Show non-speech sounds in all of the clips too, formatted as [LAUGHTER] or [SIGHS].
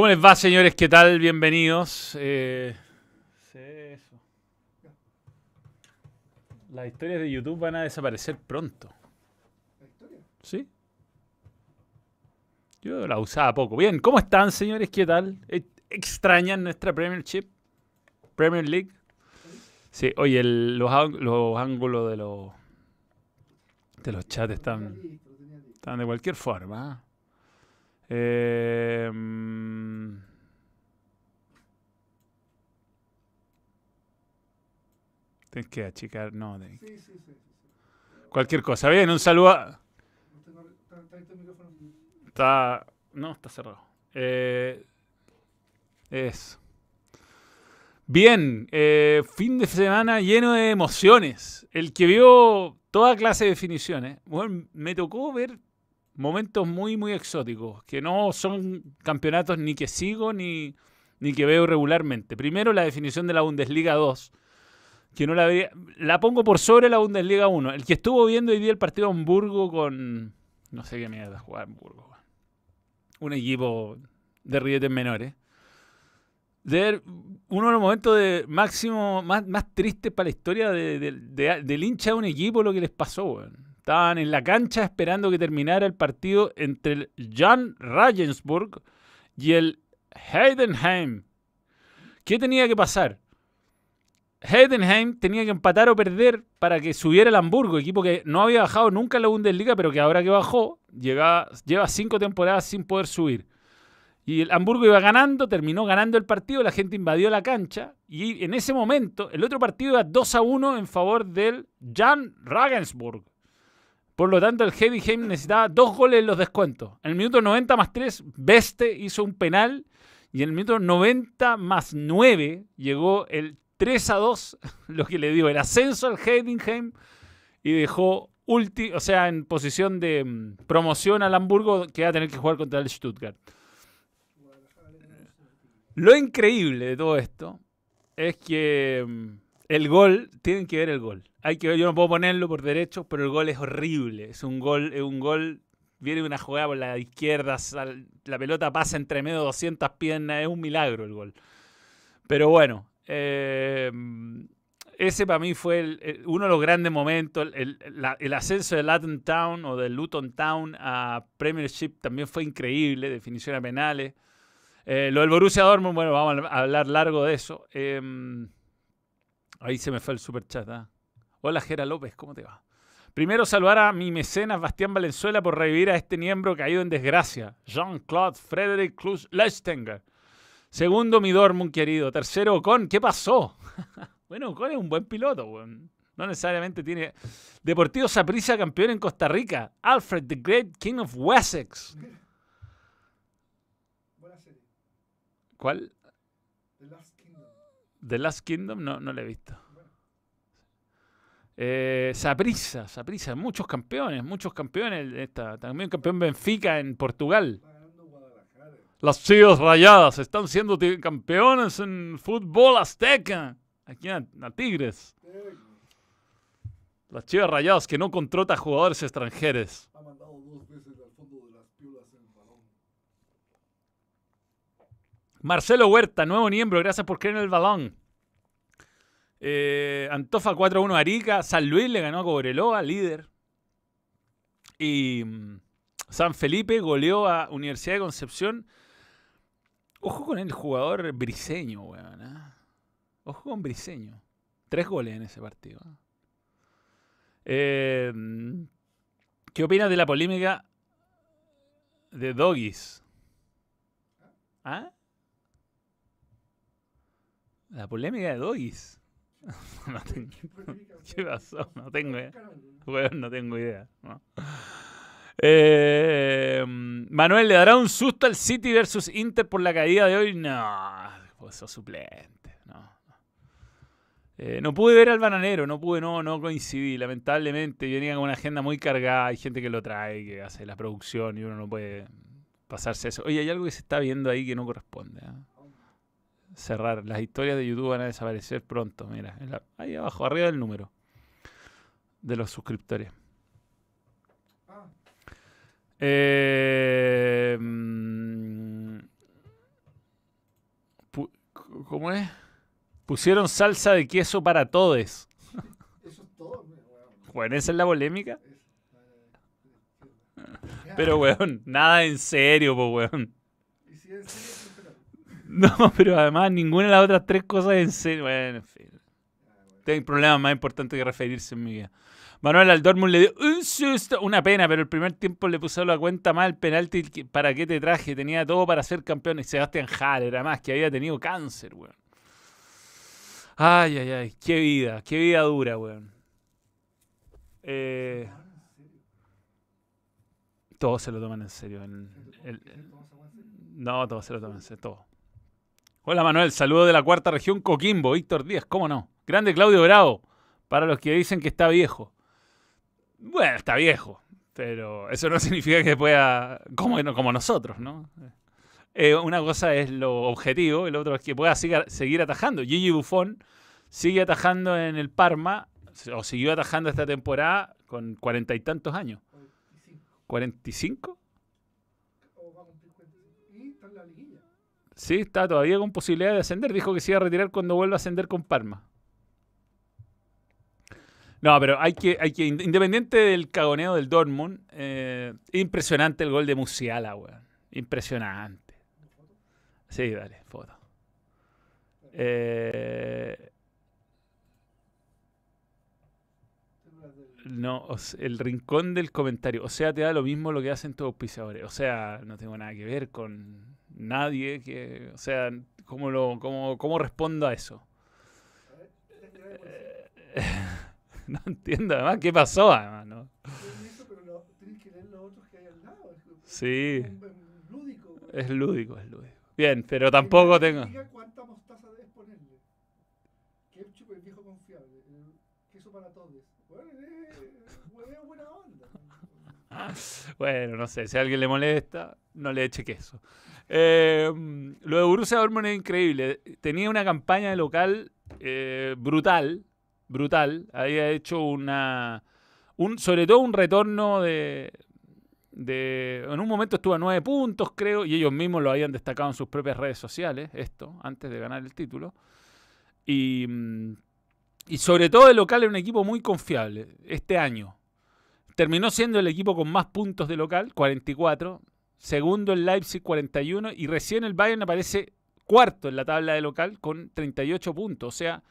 ¿Cómo les va, señores? ¿Qué tal? Bienvenidos. Eh, sí, eso. Las historias de YouTube van a desaparecer pronto. ¿La historia? ¿Sí? Yo la usaba poco. Bien, ¿cómo están, señores? ¿Qué tal? Eh, ¿Extrañan nuestra Premiership? Premier League. Sí, oye, el- los, ángulos de los de los chats están, están de cualquier forma. ¿ah? Eh, tienes que achicar, no, Sí, sí, sí. cualquier cosa. Bien, un saludo a... Este. Está. No, está cerrado. Eh, eso. Bien, eh, fin de semana lleno de emociones. El que vio toda clase de definiciones, bueno, me tocó ver momentos muy, muy exóticos, que no son campeonatos ni que sigo ni, ni que veo regularmente. Primero, la definición de la Bundesliga 2, que no la vería, la pongo por sobre la Bundesliga 1. El que estuvo viendo hoy día el partido de Hamburgo con, no sé qué mierda jugar Hamburgo, un equipo de rietes menores. De uno de los momentos de máximo, más, más tristes para la historia de- de- del hincha de un equipo, lo que les pasó. weón. Estaban en la cancha esperando que terminara el partido entre el Jan Regensburg y el Heidenheim. ¿Qué tenía que pasar? Heidenheim tenía que empatar o perder para que subiera el Hamburgo, equipo que no había bajado nunca en la Bundesliga, pero que ahora que bajó, llega- lleva cinco temporadas sin poder subir. Y el Hamburgo iba ganando, terminó ganando el partido, la gente invadió la cancha y en ese momento el otro partido iba 2 a 1 en favor del Jan Regensburg. Por lo tanto, el Heidenheim necesitaba dos goles en los descuentos. En el minuto 90 más 3, Beste hizo un penal y en el minuto 90 más 9 llegó el 3 a 2, [LAUGHS] lo que le dio el ascenso al Heidenheim y dejó ulti, o sea, en posición de mm, promoción al Hamburgo que va a tener que jugar contra el Stuttgart. Lo increíble de todo esto es que mm, el gol, tienen que ver el gol. Hay que yo no puedo ponerlo por derecho, pero el gol es horrible. Es un gol, es un gol, viene una jugada por la izquierda, la pelota pasa entre medio de 200 piernas, es un milagro el gol. Pero bueno, eh, ese para mí fue el- uno de los grandes momentos. El, ascenso de Latin Town o de Luton Town a Premiership también fue increíble, definición a penales. Eh, lo del Borussia Dortmund, bueno, vamos a hablar largo de eso. Eh, ahí se me fue el super chat. Hola, Gera López, ¿cómo te va? Primero saludar a mi mecenas Bastián Valenzuela por revivir a este miembro caído en desgracia, Jean-Claude Frederick Cruz Leistenger. Segundo, mi Dortmund querido. Tercero, Ocon, ¿qué pasó? [LAUGHS] bueno, Ocon es un buen piloto, weón. No necesariamente tiene. Deportivo Saprissa, campeón en Costa Rica. Alfred, the Great King of Wessex. Buena serie. ¿Cuál? The Last Kingdom. The Last Kingdom no, no la he visto. Eh, Saprissa, Saprissa, muchos campeones, muchos campeones. También campeón Benfica en Portugal. Las Chivas Rayadas están siendo campeones en fútbol azteca. Aquí a, a Tigres. Eh, Las Chivas Rayadas que no contrata jugadores extranjeros. Marcelo Huerta, nuevo miembro, gracias por creer en el balón. Eh, Antofa 4-1 Arica, San Luis le ganó a Cobreloa, líder. Y mm, San Felipe goleó a Universidad de Concepción. Ojo con el jugador briseño, weón. ¿ah? Ojo con briseño. Tres goles en ese partido. ¿ah? Eh, mm, ¿Qué opinas de la polémica de Doggies? ¿Ah? La polémica de Doggies. [LAUGHS] no tengo, ¿Qué pasó? No tengo idea. No tengo idea. no. Eh, Manuel, ¿le dará un susto al City versus Inter por la caída de hoy? No, pues sos suplente. No, no. Eh, no pude ver al bananero, no pude, no, no coincidí. Lamentablemente, yo venía con una agenda muy cargada. Hay gente que lo trae, que hace la producción y uno no puede pasarse eso. Oye, hay algo que se está viendo ahí que no corresponde. ¿ah? Cerrar. Las historias de YouTube van a desaparecer pronto. Mira, en la- ahí abajo, arriba del número de los suscriptores. Ah, Eh, mm, ¿Cómo es? Pusieron salsa de queso para todos. Eso es todo, weón. Bueno, esa es la polémica. Ya, Pero, weón, nada en serio, pues, weón. Y si es serio. No, [LAUGHS] pero además ninguna de las otras tres cosas en serio. Bueno, en fin. Tengo problemas más importantes que referirse en mi vida. Manuel al Dortmund le dio un susto, una pena, pero el primer tiempo le puso la cuenta mal, penalti, que- ¿para qué te traje? Tenía todo para ser campeón. Y Sebastián Haller, además, que había tenido cáncer, weón. Ay, ay, ay, qué vida, qué vida dura, weón. Eh, todos se lo toman en serio. en- el- no, todos se lo toman en serio, todo. Hola Manuel, saludo de la cuarta región Coquimbo, Víctor Díaz, ¿cómo no? Grande Claudio Bravo, para los que dicen que está viejo. Bueno, está viejo, pero eso no [LAUGHS] significa que pueda, como, como nosotros, ¿no? Eh, una cosa es lo objetivo, el otro es que pueda seguir atajando. Gigi Buffon sigue atajando en el Parma, o siguió atajando esta temporada con cuarenta y tantos años. ¿45? O va a cumplir 45. Y está en la liguilla. Sí, está todavía con posibilidad de ascender. Dijo que se iba a retirar cuando vuelva a ascender con Parma. No, pero hay que, hay que independiente del cagoneo del Dortmund, eh, impresionante el gol de Musiala, weón. Impresionante. Sí, dale, foto. Eh, no, el rincón del comentario. O sea, te da lo mismo lo que hacen tus auspiciadores. O sea, no tengo nada que ver con nadie que. O sea, ¿cómo, lo, cómo, cómo respondo a eso? [LAUGHS] No entiendo, además, ¿qué pasó? Además, ¿no? Sí. Es lúdico, es lúdico. Bien, pero tampoco tengo. Cuánta mostaza debes ponerle. Ketchup el viejo confiable. El queso para todos. Bueno, es, es buena onda. [LAUGHS] Bueno, no sé, si a alguien le molesta, no le eche queso. Eh, lo de Borussia Dortmund es increíble. Tenía una campaña de local eh, brutal, brutal. Había hecho una, un, sobre todo un retorno de, en un momento estuvo a nueve puntos, creo, y ellos mismos lo habían destacado en sus propias redes sociales, esto, antes de ganar el título. Y, y sobre todo el local era un equipo muy confiable este año. Terminó siendo el equipo con más puntos de local, 44. Segundo el Leipzig, 41. Y recién el Bayern aparece cuarto en la tabla de local con 38 puntos. O sea,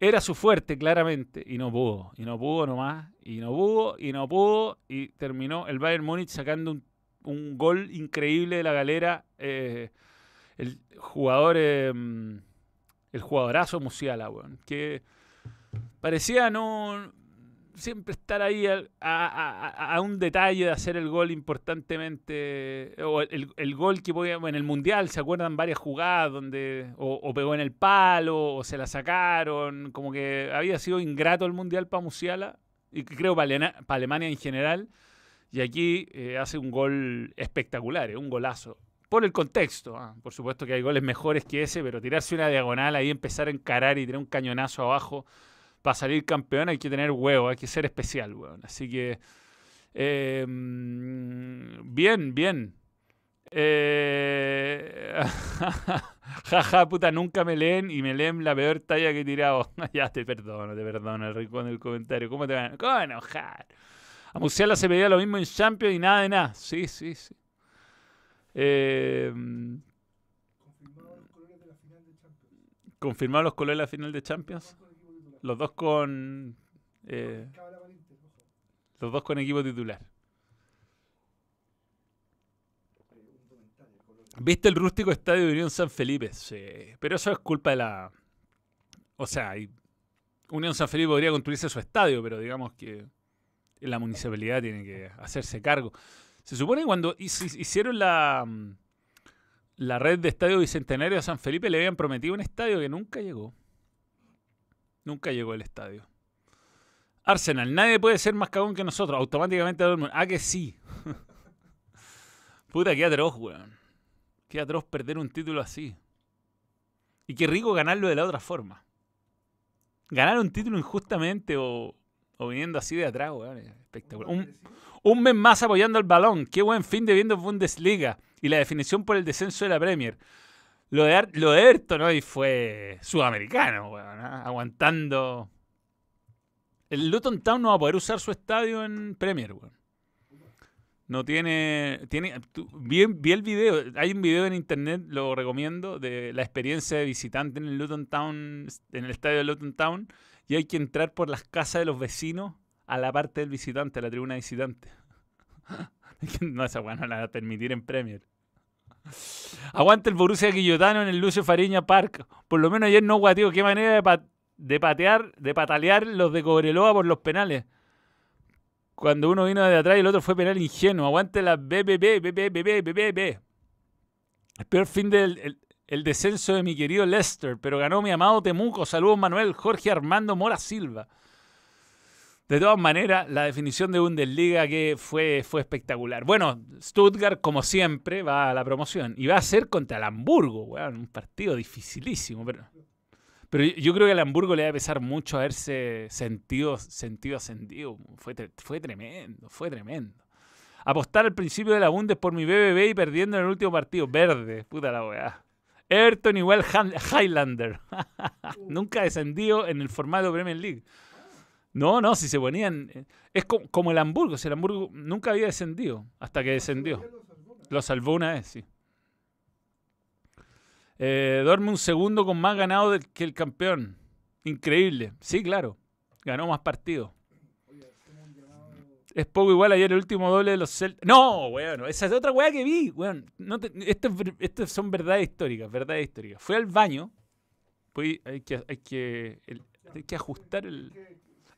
era su fuerte claramente. Y no pudo. Y no pudo nomás. Y no pudo. Y no pudo. Y terminó el Bayern Múnich sacando un, un gol increíble de la galera. eh, el jugador... eh, el jugadorazo Musiala, weón. Que parecía no siempre estar ahí a, un detalle de hacer el gol importantemente, o el, el gol que podía, en el Mundial, ¿se acuerdan varias jugadas donde o, pegó en el palo, o se la sacaron, como que había sido ingrato el Mundial para Musiala, y creo para Alemania en general, y aquí eh, hace un gol espectacular, eh, un golazo. Por el contexto, ah, por supuesto que hay goles mejores que ese, pero tirarse una diagonal ahí, empezar a encarar y tener un cañonazo abajo para salir campeón hay que tener huevo, hay que ser especial, weón. Así que, eh, mm, bien, bien. Eh, [LAUGHS] Jaja, puta, nunca me leen y me leen la peor talla que he tirado. [LAUGHS] ya te perdono, te perdono, el rincón del comentario. ¿Cómo te van a, cómo enojar? A Musiala se pedía lo mismo en Champions y nada de nada. Sí, sí, sí. Eh, Confirmado los colores de la final de Champions. ¿Confirmaron los dos con... eh, los dos con equipo titular. ¿Viste el rústico estadio de Unión San Felipe? Sí. Pero eso es culpa de la. O sea, Unión San Felipe podría construirse su estadio, pero digamos que la municipalidad tiene que hacerse cargo. Se supone que cuando hici- hicieron la, mm, la red de estadio bicentenario de San Felipe le habían prometido un estadio que nunca llegó. Nunca llegó el estadio. Arsenal, nadie puede ser más cagón que nosotros. Automáticamente Dortmund. Ah, que sí. [LAUGHS] Puta, qué atroz, weón. Qué atroz perder un título así. Y qué rico ganarlo de la otra forma. Ganar un título injustamente o, o viniendo así de atrás, weón. Espectacular. Un, un mes más apoyando el balón. Qué buen fin de viendo Bundesliga. Y la definición por el descenso de la Premier. Lo de, lo de hoy fue sudamericano, weón. ¿ah? Aguantando. El Luton Town no va a poder usar su estadio en Premier, weón. No tiene. tiene tú- vi, el video. Hay un video en internet, lo recomiendo, de la experiencia de visitante en el Luton Town, en el estadio de Luton Town. Y hay que entrar por las casas de los vecinos a la parte del visitante, a la tribuna visitante. [LAUGHS] no, esa weá no la va a permitir en Premier. Aguanta el Borussia Quillotano en el Lucio Fariña Park. Por lo menos ayer no guateo. Qué manera de, pa- de patear, de patalear los de Cobreloa por los penales. Cuando uno vino de atrás y el otro fue penal ingenuo. Aguante la BBB, BBB, BBB. El peor fin del el, el descenso de mi querido Lester, pero ganó mi amado Temuco. Saludos Manuel Jorge Armando Mora Silva. De todas maneras, la definición de Bundesliga que fue, fue espectacular. Bueno, Stuttgart, como siempre, va a la promoción. Y va a ser contra el Hamburgo, weón. Un partido dificilísimo. Pero, pero yo- creo que al Hamburgo le va a pesar mucho haberse sentido, sentido ascendido. Fue, fue tremendo, fue tremendo. Apostar al principio de la Bundes por mi BBB y perdiendo en el último partido. Verde, puta la weá. Everton igual Highlander. [LAUGHS] Nunca descendido en el formato Premier League. No, no, si se ponían. eh, Es co- como, el Hamburgo. Si el Hamburgo nunca había descendido hasta que descendió. Lo salvó una vez, sí. Eh, Dorme un segundo con más ganado que el campeón. Increíble. Sí, claro. Ganó más partidos. Es poco igual ayer el último doble de los Celtics. No, bueno, esa es otra weá que vi. Weón, no te- esto, es ver- esto son verdades históricas, verdades históricas. Fui al baño. Pues hay que, hay que, hay que ajustar el.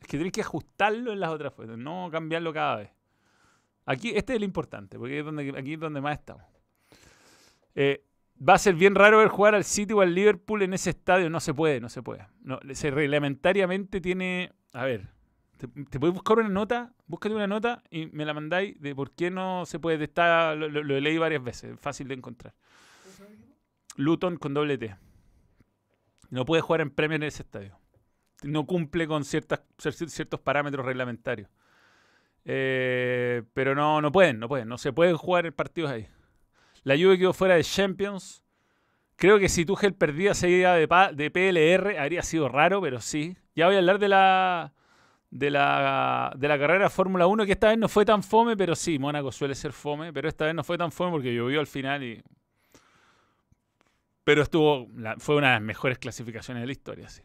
Que tenés que ajustarlo en las otras fotos, no cambiarlo cada vez. Aquí, este es el importante, porque es donde, aquí es donde más estamos. Eh, va a ser bien raro ver jugar al City o al Liverpool en ese estadio. No se puede, no se puede. No, se reglamentariamente tiene. A ver, ¿te, te puedes buscar una nota? Búscate una nota y me la mandáis de por qué no se puede. Está, lo, lo- lo leí varias veces, es fácil de encontrar. Luton con doble T. No puede jugar en Premier en ese estadio no cumple con ciertas, cier- ciertos parámetros reglamentarios. Eh, pero no, no pueden, no pueden, no se pueden jugar partidos ahí. La Juve quedó fuera de Champions. Creo que si Tuchel perdía seguida de, pa- de PLR habría sido raro, pero sí. Ya voy a hablar de la de la, de la carrera Fórmula 1, que esta vez no fue tan fome, pero sí, Mónaco suele ser fome, pero esta vez no fue tan fome porque llovió al final y... Pero estuvo, fue una de las mejores clasificaciones de la historia, sí.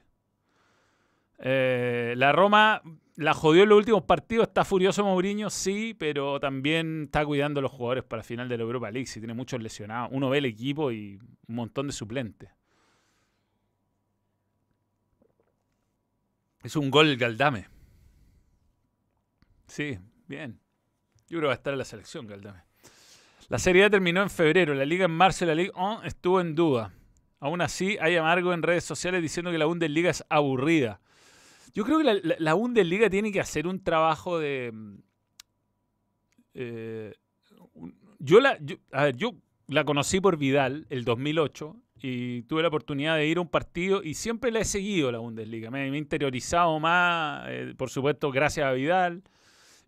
Eh, la Roma la jodió en los últimos partidos. Está furioso Mourinho, sí, pero también está cuidando a los jugadores para final de la Europa League. Si tiene muchos lesionados. Uno ve el equipo y un montón de suplentes. Es un gol Galdame. Sí, bien. Yo creo que va a estar en la selección Galdame. La Serie A terminó en febrero. La Liga en marzo y la Liga 1 estuvo en duda. Aún así, hay amargo en redes sociales diciendo que la Bundesliga es aburrida. Yo creo que la, Bundesliga tiene que hacer un trabajo de. mm, eh, yo la. yo- a ver, yo la conocí por Vidal el 2008 y tuve la oportunidad de ir a un partido y siempre la he seguido la Bundesliga. Me, me he interiorizado más, eh, por supuesto, gracias a Vidal.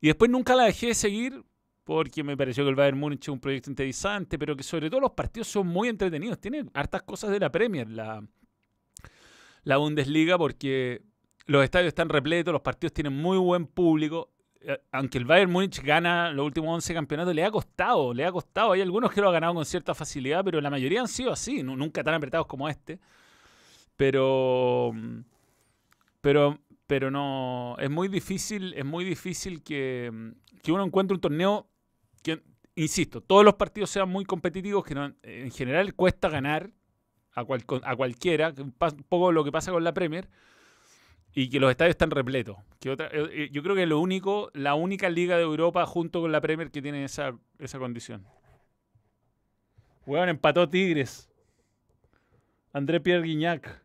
Y después nunca la dejé de seguir porque me pareció que el Bayern Múnich es un proyecto interesante, pero que sobre todo los partidos son muy entretenidos. Tiene hartas cosas de la Premier, la, la Bundesliga, porque los estadios están repletos, los partidos tienen muy buen público. Eh, Aunque el Bayern Múnich gana los últimos 11 campeonatos, le ha costado, le ha costado. Hay algunos que lo han ganado con cierta facilidad, pero la mayoría han sido así, nu- nunca tan apretados como este. Pero, pero, pero no, es muy difícil, es muy difícil que, que uno encuentre un torneo que, insisto, todos los partidos sean muy competitivos, que no- en general cuesta ganar a, cual- a cualquiera, un poco lo que pasa con la Premier, y que los estadios están repletos. Que otra, eh, eh, yo creo que lo único, la única liga de Europa junto con la Premier que tiene esa, esa condición. Weón, empató Tigres. André Pierre Guignac.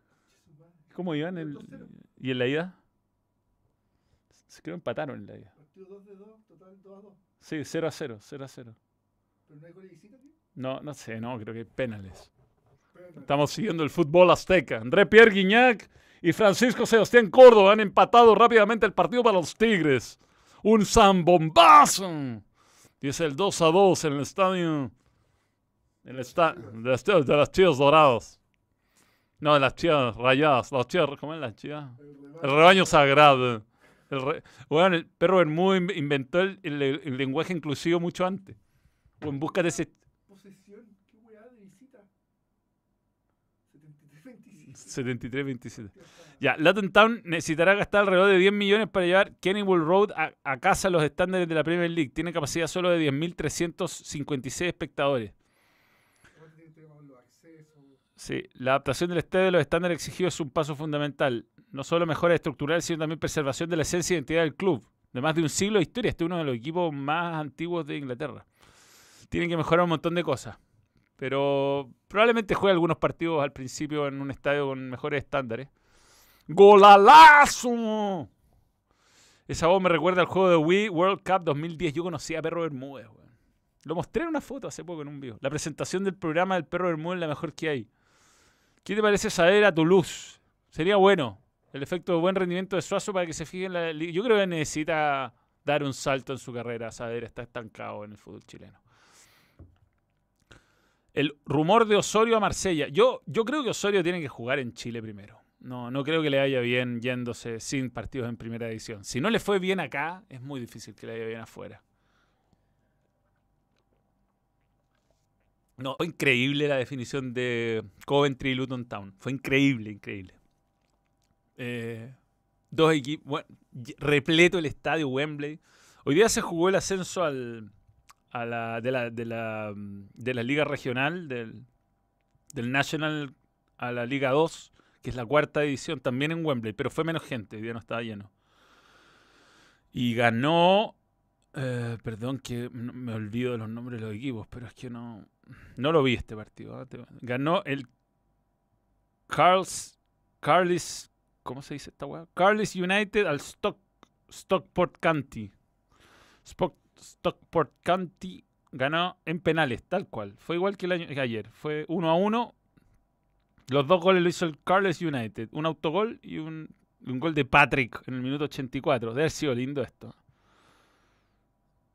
¿Cómo iban? El, ¿Y en la ida? Se creo empataron en la ida. Partido 2 de 2, total 2 a 2. Sí, 0 a 0, 0 a 0. Pero no hay gol de visita. No, no sé, no, creo que penales. Pero no. Estamos siguiendo el fútbol azteca. André Pierre Guignac y Francisco Sebastián Córdoba han empatado rápidamente el partido para los Tigres. Un zambombazo. Y es el 2 a 2 en el estadio. En el esta- de, las, chivas- doradas. No, de las chivas rayadas. Las chivas, ¿cómo es las chivas? El rebaño sagrado. El re- Bueno, el perro Bermúdez in- inventó el, el- el lenguaje inclusivo mucho antes. O en busca de ese Posesión, qué weá de visita. 73-27. 73-27. Ya, Latin Town necesitará gastar alrededor de 10 millones para llevar Kennywood Road a, a casa los estándares de la Premier League. Tiene capacidad solo de 10.356 espectadores. Sí, la adaptación del estadio a los estándares exigidos es un paso fundamental. No solo mejora estructural, sino también preservación de la esencia y identidad del club. De más de un siglo de historia, este es uno de los equipos más antiguos de Inglaterra. Tienen que mejorar un montón de cosas. Pero probablemente juegue algunos partidos al principio en un estadio con mejores estándares. ¡Golalazo! Esa voz me recuerda al juego de Wii World Cup 2010. Yo conocí a Perro Bermúdez, weón. Lo mostré en una foto hace poco en un video. La presentación del programa del Perro Bermúdez es la mejor que hay. ¿Qué te parece saber a Toulouse? Sería bueno. El efecto de buen rendimiento de Suazo para que se fije en la liga. Yo creo que necesita dar un salto en su carrera. Saber está estancado en el fútbol chileno. El rumor de Osorio a Marsella. Yo, yo creo que Osorio tiene que jugar en Chile primero. No, no creo que le vaya bien yéndose sin partidos en primera división. Si no le fue bien acá, es muy difícil que le vaya bien afuera. No, fue increíble la definición de Coventry y Luton Town. Fue increíble, increíble. Eh, dos equipos, bueno, repleto el estadio Wembley. Hoy día se jugó el ascenso al, a la, de, la, de, la, mm, de la Liga Regional, del, del National a la Liga 2, que es la cuarta división, también en Wembley, pero fue menos gente, hoy día no estaba lleno. Y ganó, eh, perdón que me olvido de los nombres de los equipos, pero es que no, no lo vi este partido. ¿ah? Ganó el Carls, Carlis, ¿cómo se dice esta weá? Carlis United al Stock, Stockport County. Stockport County ganó en penales, tal cual. Fue igual que el año que ayer. Fue 1 a 1. Los dos goles lo hizo el Carles United. Un autogol y un, gol de Patrick en el minuto 84. Debe haber sido lindo esto.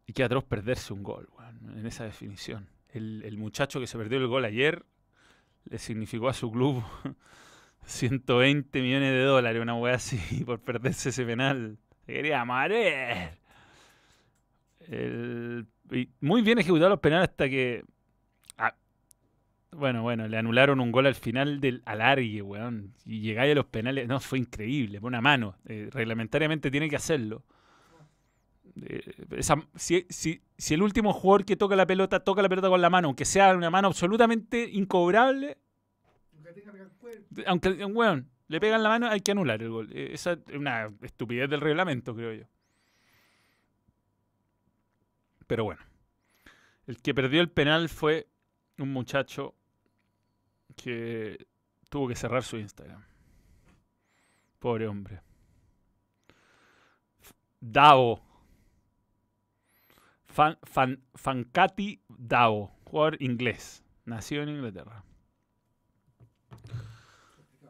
Y qué atroz perderse un gol, en esa definición. El, muchacho que se perdió el gol ayer le significó a su club [LAUGHS] 120 millones de dólares, una weá así, [LAUGHS] por perderse ese penal. Se quería morir. Muy bien ejecutado los penales hasta que. ah, bueno, bueno, le anularon un gol al final del alargue, weón. Y llegáis a los penales. No, fue increíble, por una mano. eh, reglamentariamente tiene que hacerlo. Eh, si, si- si el último jugador que toca la pelota toca la pelota con la mano, aunque sea una mano absolutamente incobrable, aunque weón, le pegan la mano, hay que anular el gol. Eh, Esa es una estupidez del reglamento, creo yo. Pero bueno. El que perdió el penal fue un muchacho que tuvo que cerrar su Instagram. Pobre hombre. Dao. Fan, fan, Fancati Dao. Jugador inglés. Nació en Inglaterra.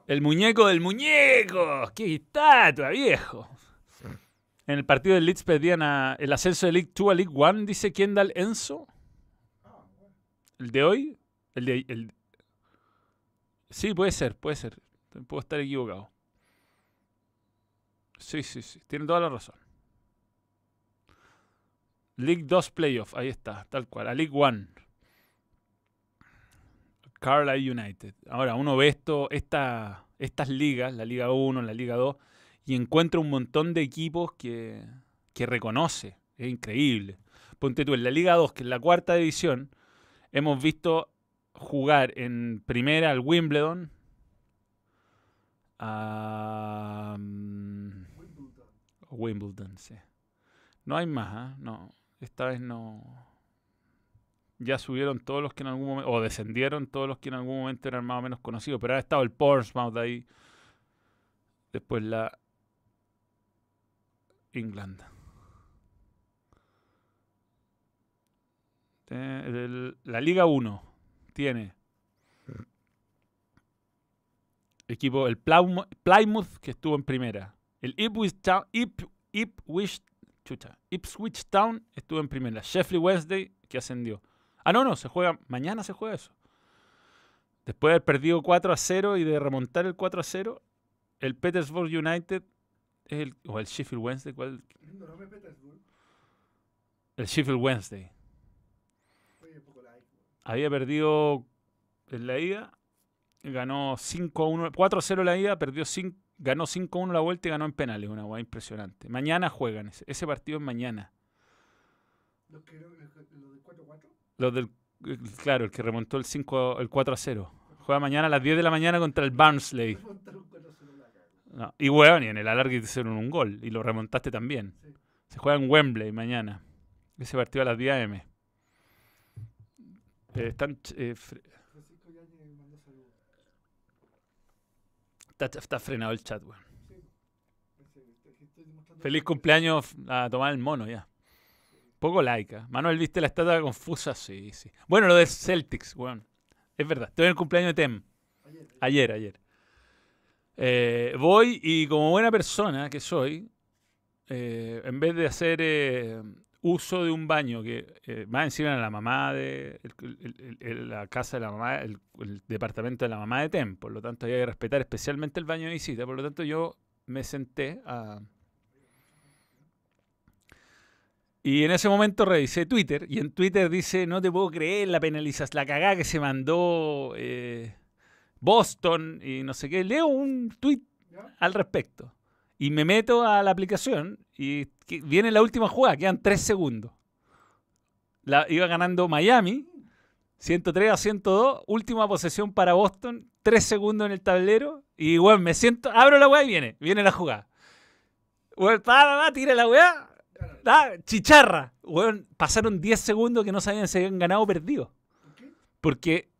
El muñeco del muñeco. ¡Qué estatua, viejo! En el partido del Leeds perdían a- el ascenso de League 2 a League 1, dice Kendall Enzo. ¿El de hoy? El de, el... Sí, puede ser, puede ser. Puedo estar equivocado. Sí, sí, sí. Tiene toda la razón. League 2 Playoff, ahí está, tal cual. A League 1. Carlisle United. Ahora, uno ve esto, esta, estas ligas, la Liga 1, la Liga 2, y encuentra un montón de equipos que, que reconoce. Es increíble. Ponte tú, en la Liga 2, que es la cuarta división, hemos visto jugar en primera al Wimbledon, a mm, Wimbledon. Wimbledon, sí. No hay más, ¿ah? No, esta vez no. Ya subieron todos los que en algún momento, o descendieron todos los que en algún momento eran más o menos conocidos, pero ha estado el Portsmouth ahí. Después la England. Eh, la Liga 1 tiene equipo, el Plymouth, que estuvo en primera. El Ipswich Town, Ipswich Town estuvo en primera. Sheffield Wednesday, que ascendió. Ah, no, no, se juega, mañana se juega eso. Después de haber perdido 4 a 0 y de remontar el 4 a 0, el Petersburg United, es el, o el Sheffield Wednesday, ¿cuál? Lindo nombre Petersburg. El Sheffield Wednesday. Oye, poco like. weón. había perdido en la ida, ganó 5 a 1, 4 a 0 la ida, perdió 5, ganó 5 a 1 la vuelta y ganó en penales, una guay impresionante. Mañana juegan, ese, ese partido es mañana. Los que los, los de 4-4. Los del, el- claro, el que remontó el 5 el 4 a 0. Juega mañana a las 10 de la mañana contra el Barnsley. Remontaron 4-0 la cago. No, y weón, y en el alargue te hicieron un gol y lo remontaste también. Sí. Se juega en Wembley mañana. Ese partido a las 10 am. Eh, están, eh, fre- está, está frenado el chat, weón. Demostrando Feliz cumpleaños a tomar el mono ya. Poco laica. Manuel, ¿viste la estatua confusa? Sí, sí. Bueno, lo de Celtics, weón. Es verdad. Estoy en el cumpleaños de Tem. Ayer. Ayer, ayer. Eh, voy y como buena persona que soy, eh, en vez de hacer eh, uso de un baño que más encima era la mamá de la casa de la mamá, el, departamento de la mamá de Tem, por lo tanto había que respetar especialmente el baño de visita, por lo tanto yo me senté a y en ese momento revisé Twitter y en Twitter dice, no te puedo creer la penalización, la cagada que se mandó Boston y no sé qué. Leo un tweet al respecto y me meto a la aplicación y viene la última jugada, quedan tres segundos. La, iba ganando Miami, 103 a 102, última posesión para Boston, tres segundos en el tablero y bueno, me siento, abro la weá y viene, viene la jugada. Pa, tira la weá, chicharra. Weón, pasaron 10 segundos que no sabían si habían ganado o perdido. Porque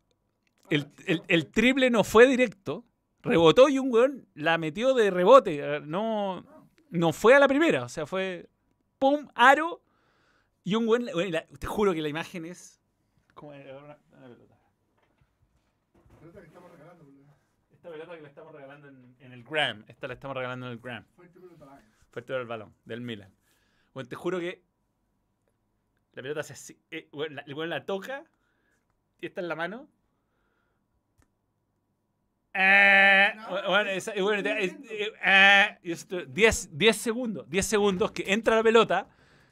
el, el- el triple no fue directo. Rebotó y un weón la metió de rebote. eh, No, no fue a la primera. O sea, fue pum, aro. Y un weón. la- te juro que la imagen es. como era una- una pelota. Pelota que estamos regalando, boludo. Esta pelota que la estamos regalando en, en el Gram. Esta la estamos regalando en el Gram. Fuerte pelota Fuerte del balón, del Milan. Bueno, te juro que la pelota hace así. eh, bueno, la- el weón la toca y está en la mano. Eh, No, bueno, bueno, es- esa- y bueno, estoy te- es- viendo. eh, eh, y esto, 10 10 segundos, 10 segundos que entra la pelota,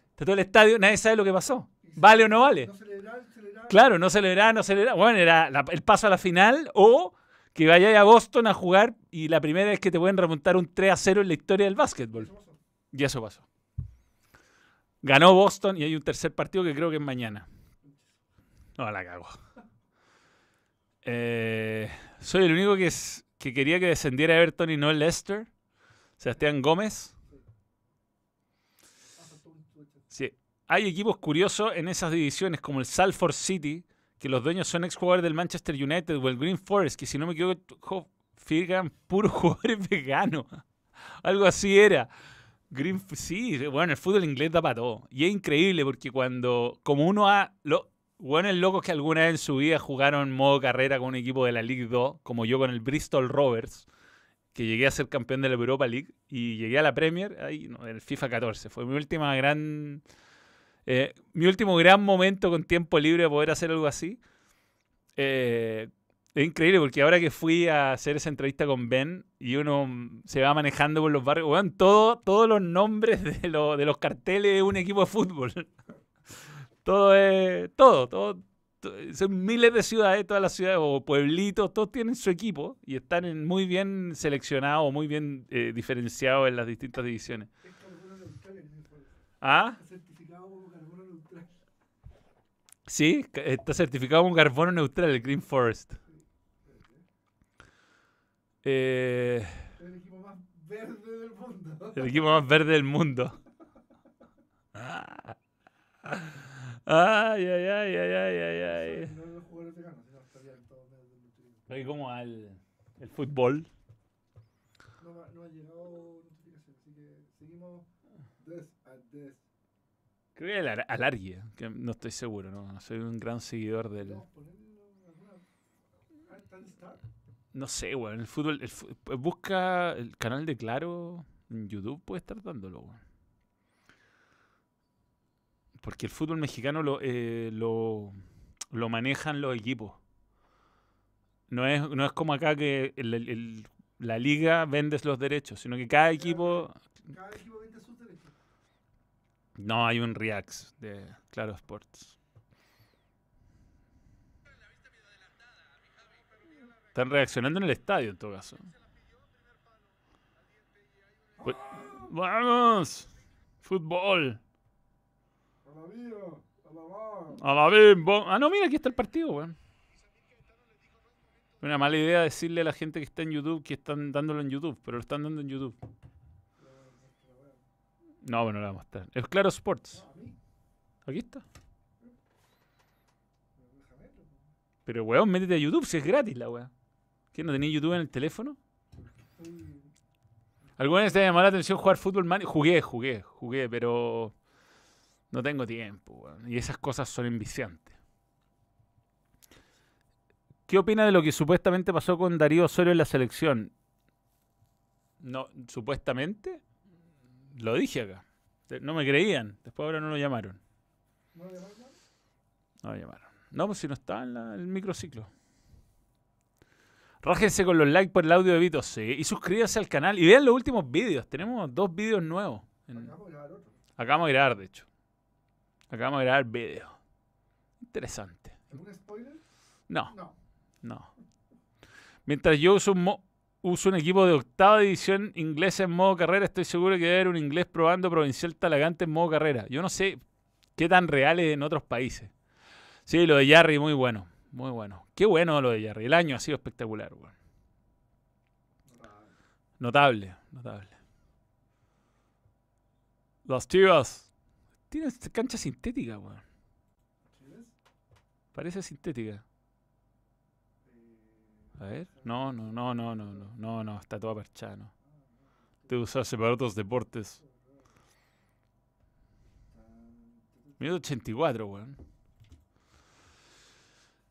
está todo el estadio, nadie sabe lo que pasó. ¿Vale o no vale? No celebrar, celebrar. Claro, no celebraba, no celebraba. Bueno, era la- el paso a la final o que vayáis a Boston a jugar y la primera vez que te pueden remontar un 3 a 0 en la historia del básquetbol. Y eso pasó. Ganó Boston y hay un tercer partido que creo que es mañana. No, la cago. Eh, soy el único que, es- que quería que descendiera Everton y no Leicester. Sebastián Gómez. Sí. Hay equipos curiosos en esas divisiones como el Salford City, que los dueños son exjugadores del Manchester United o el Green Forest, que si no me equivoco, firgan puros [LAUGHS] jugadores veganos. Algo así era. Green, sí, bueno, el fútbol inglés da para todo. Y es increíble porque cuando, como uno ha, buenos locos que alguna vez en su vida jugaron modo carrera con un equipo de la League 2, como yo con el Bristol Rovers, que llegué a ser campeón de la Europa League y llegué a la Premier, ahí, no, en el FIFA 14. Fue mi última gran, eh, mi último gran momento con tiempo libre de poder hacer algo así. Eh, es increíble porque ahora que fui a hacer esa entrevista con Ben y uno se va manejando por los barrios, todo, todos los nombres de, lo- de los carteles de un equipo de fútbol. Todo es. Todo, todo. to- Son miles de ciudades, todas las ciudades o pueblitos, todos tienen su equipo y están en- muy bien seleccionados, muy bien eh, diferenciados en las distintas divisiones. Es carbono neutral el Green Forest. ¿Ah? Está certificado como carbono neutral. Sí, está certificado con carbono neutral el Green Forest. Eh, Es el equipo más verde del mundo. el equipo más verde del mundo. [LAUGHS] Ay, ay, ay, ay, ay, ay, ay. No los jugadores veganos, sino estarían todos como al el fútbol. No, no ha llegado notificación, así que seguimos des a des. Creo que al alargue, que no estoy seguro, no, no soy un gran seguidor del... Ah. No sé, weón. El fútbol. el busca el canal de Claro en YouTube, puede estar dándolo, weón. Porque el fútbol mexicano lo, eh, lo, lo manejan los equipos. No es, no es como acá que el- el- el- la liga vendes los derechos, sino que cada equipo. Cada equipo vende sus derechos. No, hay un React de Claro Sports. Están reaccionando en el estadio en todo caso. Pues- ¡Vamos! Fútbol. A la la la bimbo. Ah, no, mira, aquí está el partido, weón. Una mala idea decirle a la gente que está en YouTube que están dándolo en YouTube, pero lo están dando en YouTube. No, bueno, lo voy a mostrar. Es Claro Sports. Aquí está. Pero weón, métete a YouTube si es gratis la weá. ¿Qué, no tenéis YouTube en el teléfono? ¿Alguna vez te llamó la atención jugar fútbol man? Jugué, jugué, jugué, pero no tengo tiempo, weón. Y esas cosas son enviciantes. ¿Qué opina de lo que supuestamente pasó con Darío Osorio en la selección? No, supuestamente. Lo dije acá. No me creían. Después ahora no lo llamaron. ¿No le llamas nada? No lo llamaron. No, pues si no estaba en la- el microciclo. Rájense con los likes por el audio de Vito, sí. Y suscríbanse al canal. Y vean los últimos vídeos. Tenemos dos vídeos nuevos. en- Acabamos de grabar otro. Acabamos de grabar, de hecho. Acabamos de grabar vídeos. Interesante. ¿Algún spoiler? No, No. no. Mientras yo uso un, mo- uso un equipo de octava división inglesa en modo carrera, estoy seguro que debe haber un inglés probando Provincial Talagante en modo carrera. Yo no sé qué tan real es en otros países. Sí, lo de Jarry, muy bueno. Muy bueno. Qué bueno lo de Jarry. El año ha sido espectacular. Notable, notable. Las chivas. Tienen cancha sintética, weón. Parece sintética. Eh, A ver. No, no, no, no, no, no, no, no, está toda perchada, no. Te usarse para otros deportes. Minuto 84, weón.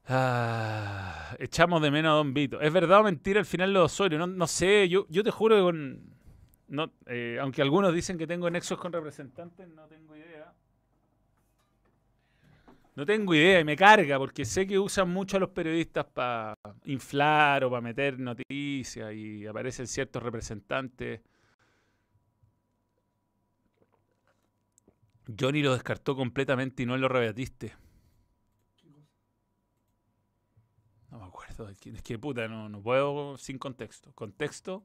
Ah, echamos de menos a Don Vito. ¿Es verdad o mentira el final de Osorio? No, no sé, yo, yo te juro que con. No, eh, aunque algunos dicen que tengo nexos con representantes, no tengo idea. No tengo idea y me carga porque sé que usan mucho a los periodistas para inflar o para meter noticias y aparecen ciertos representantes. Johnny lo descartó completamente y no lo rebatiste. No me acuerdo. de quién- Es que puta, no, no puedo sin contexto. Contexto.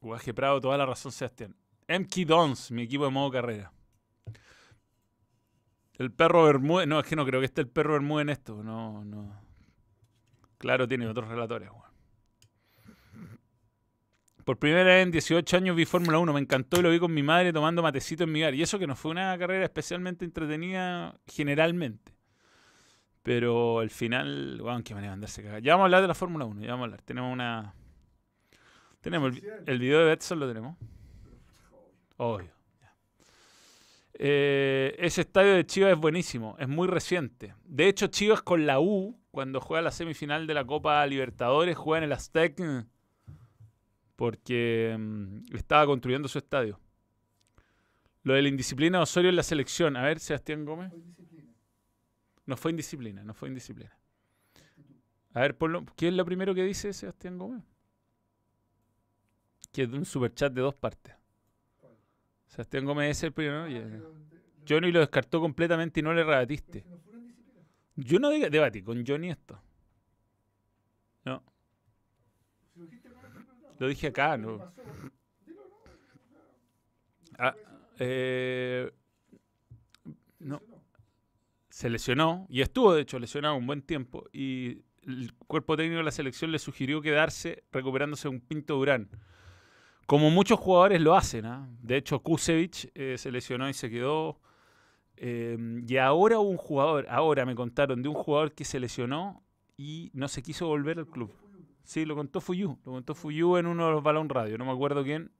Guaje Prado, toda la razón, Sebastián. MK Dons, mi equipo de modo carrera. El perro Bermúdez. No, es que no creo que esté el perro Bermúdez en esto. No, no. Claro, tiene otros relatores, weón. Por primera vez en 18 años vi Fórmula 1. Me encantó y lo vi con mi madre tomando matecito en mi hogar. Y eso que no fue una carrera especialmente entretenida generalmente. Pero el final, weón, qué manera de andarse cagar. Ya vamos a hablar de la Fórmula 1, ya vamos a hablar. Tenemos una. Tenemos el, el video de Betson, lo tenemos. Obvio. Eh, ese estadio de Chivas es buenísimo, es muy reciente. De hecho, Chivas con la U, cuando juega la semifinal de la Copa Libertadores, juega en el Aztec porque mm, estaba construyendo su estadio. Lo de la indisciplina de Osorio en la selección. A ver, Sebastián Gómez. No fue indisciplina, no fue indisciplina. A ver, ponlo, ¿qué es lo primero que dice Sebastián Gómez? Que es de un superchat de dos partes. Sebastián Gómez es el primero. Ah, lo- Johnny lo descartó completamente y no le rebatiste. Yo no de- debatí con Johnny esto. No, lo dije acá, no. Ah, eh, se no. lesionó. se lesionó y estuvo de hecho lesionado un buen tiempo y el cuerpo técnico de la selección le sugirió quedarse recuperándose un Pinto Durán. Como muchos jugadores lo hacen, ¿ah? de hecho Kusevich eh, se lesionó y se quedó. eh, y ahora un jugador, ahora me contaron de un jugador que se lesionó y no se quiso volver al club. Sí, lo contó Fuyu, lo contó Fuyu en uno de los balón radio, no me acuerdo quién.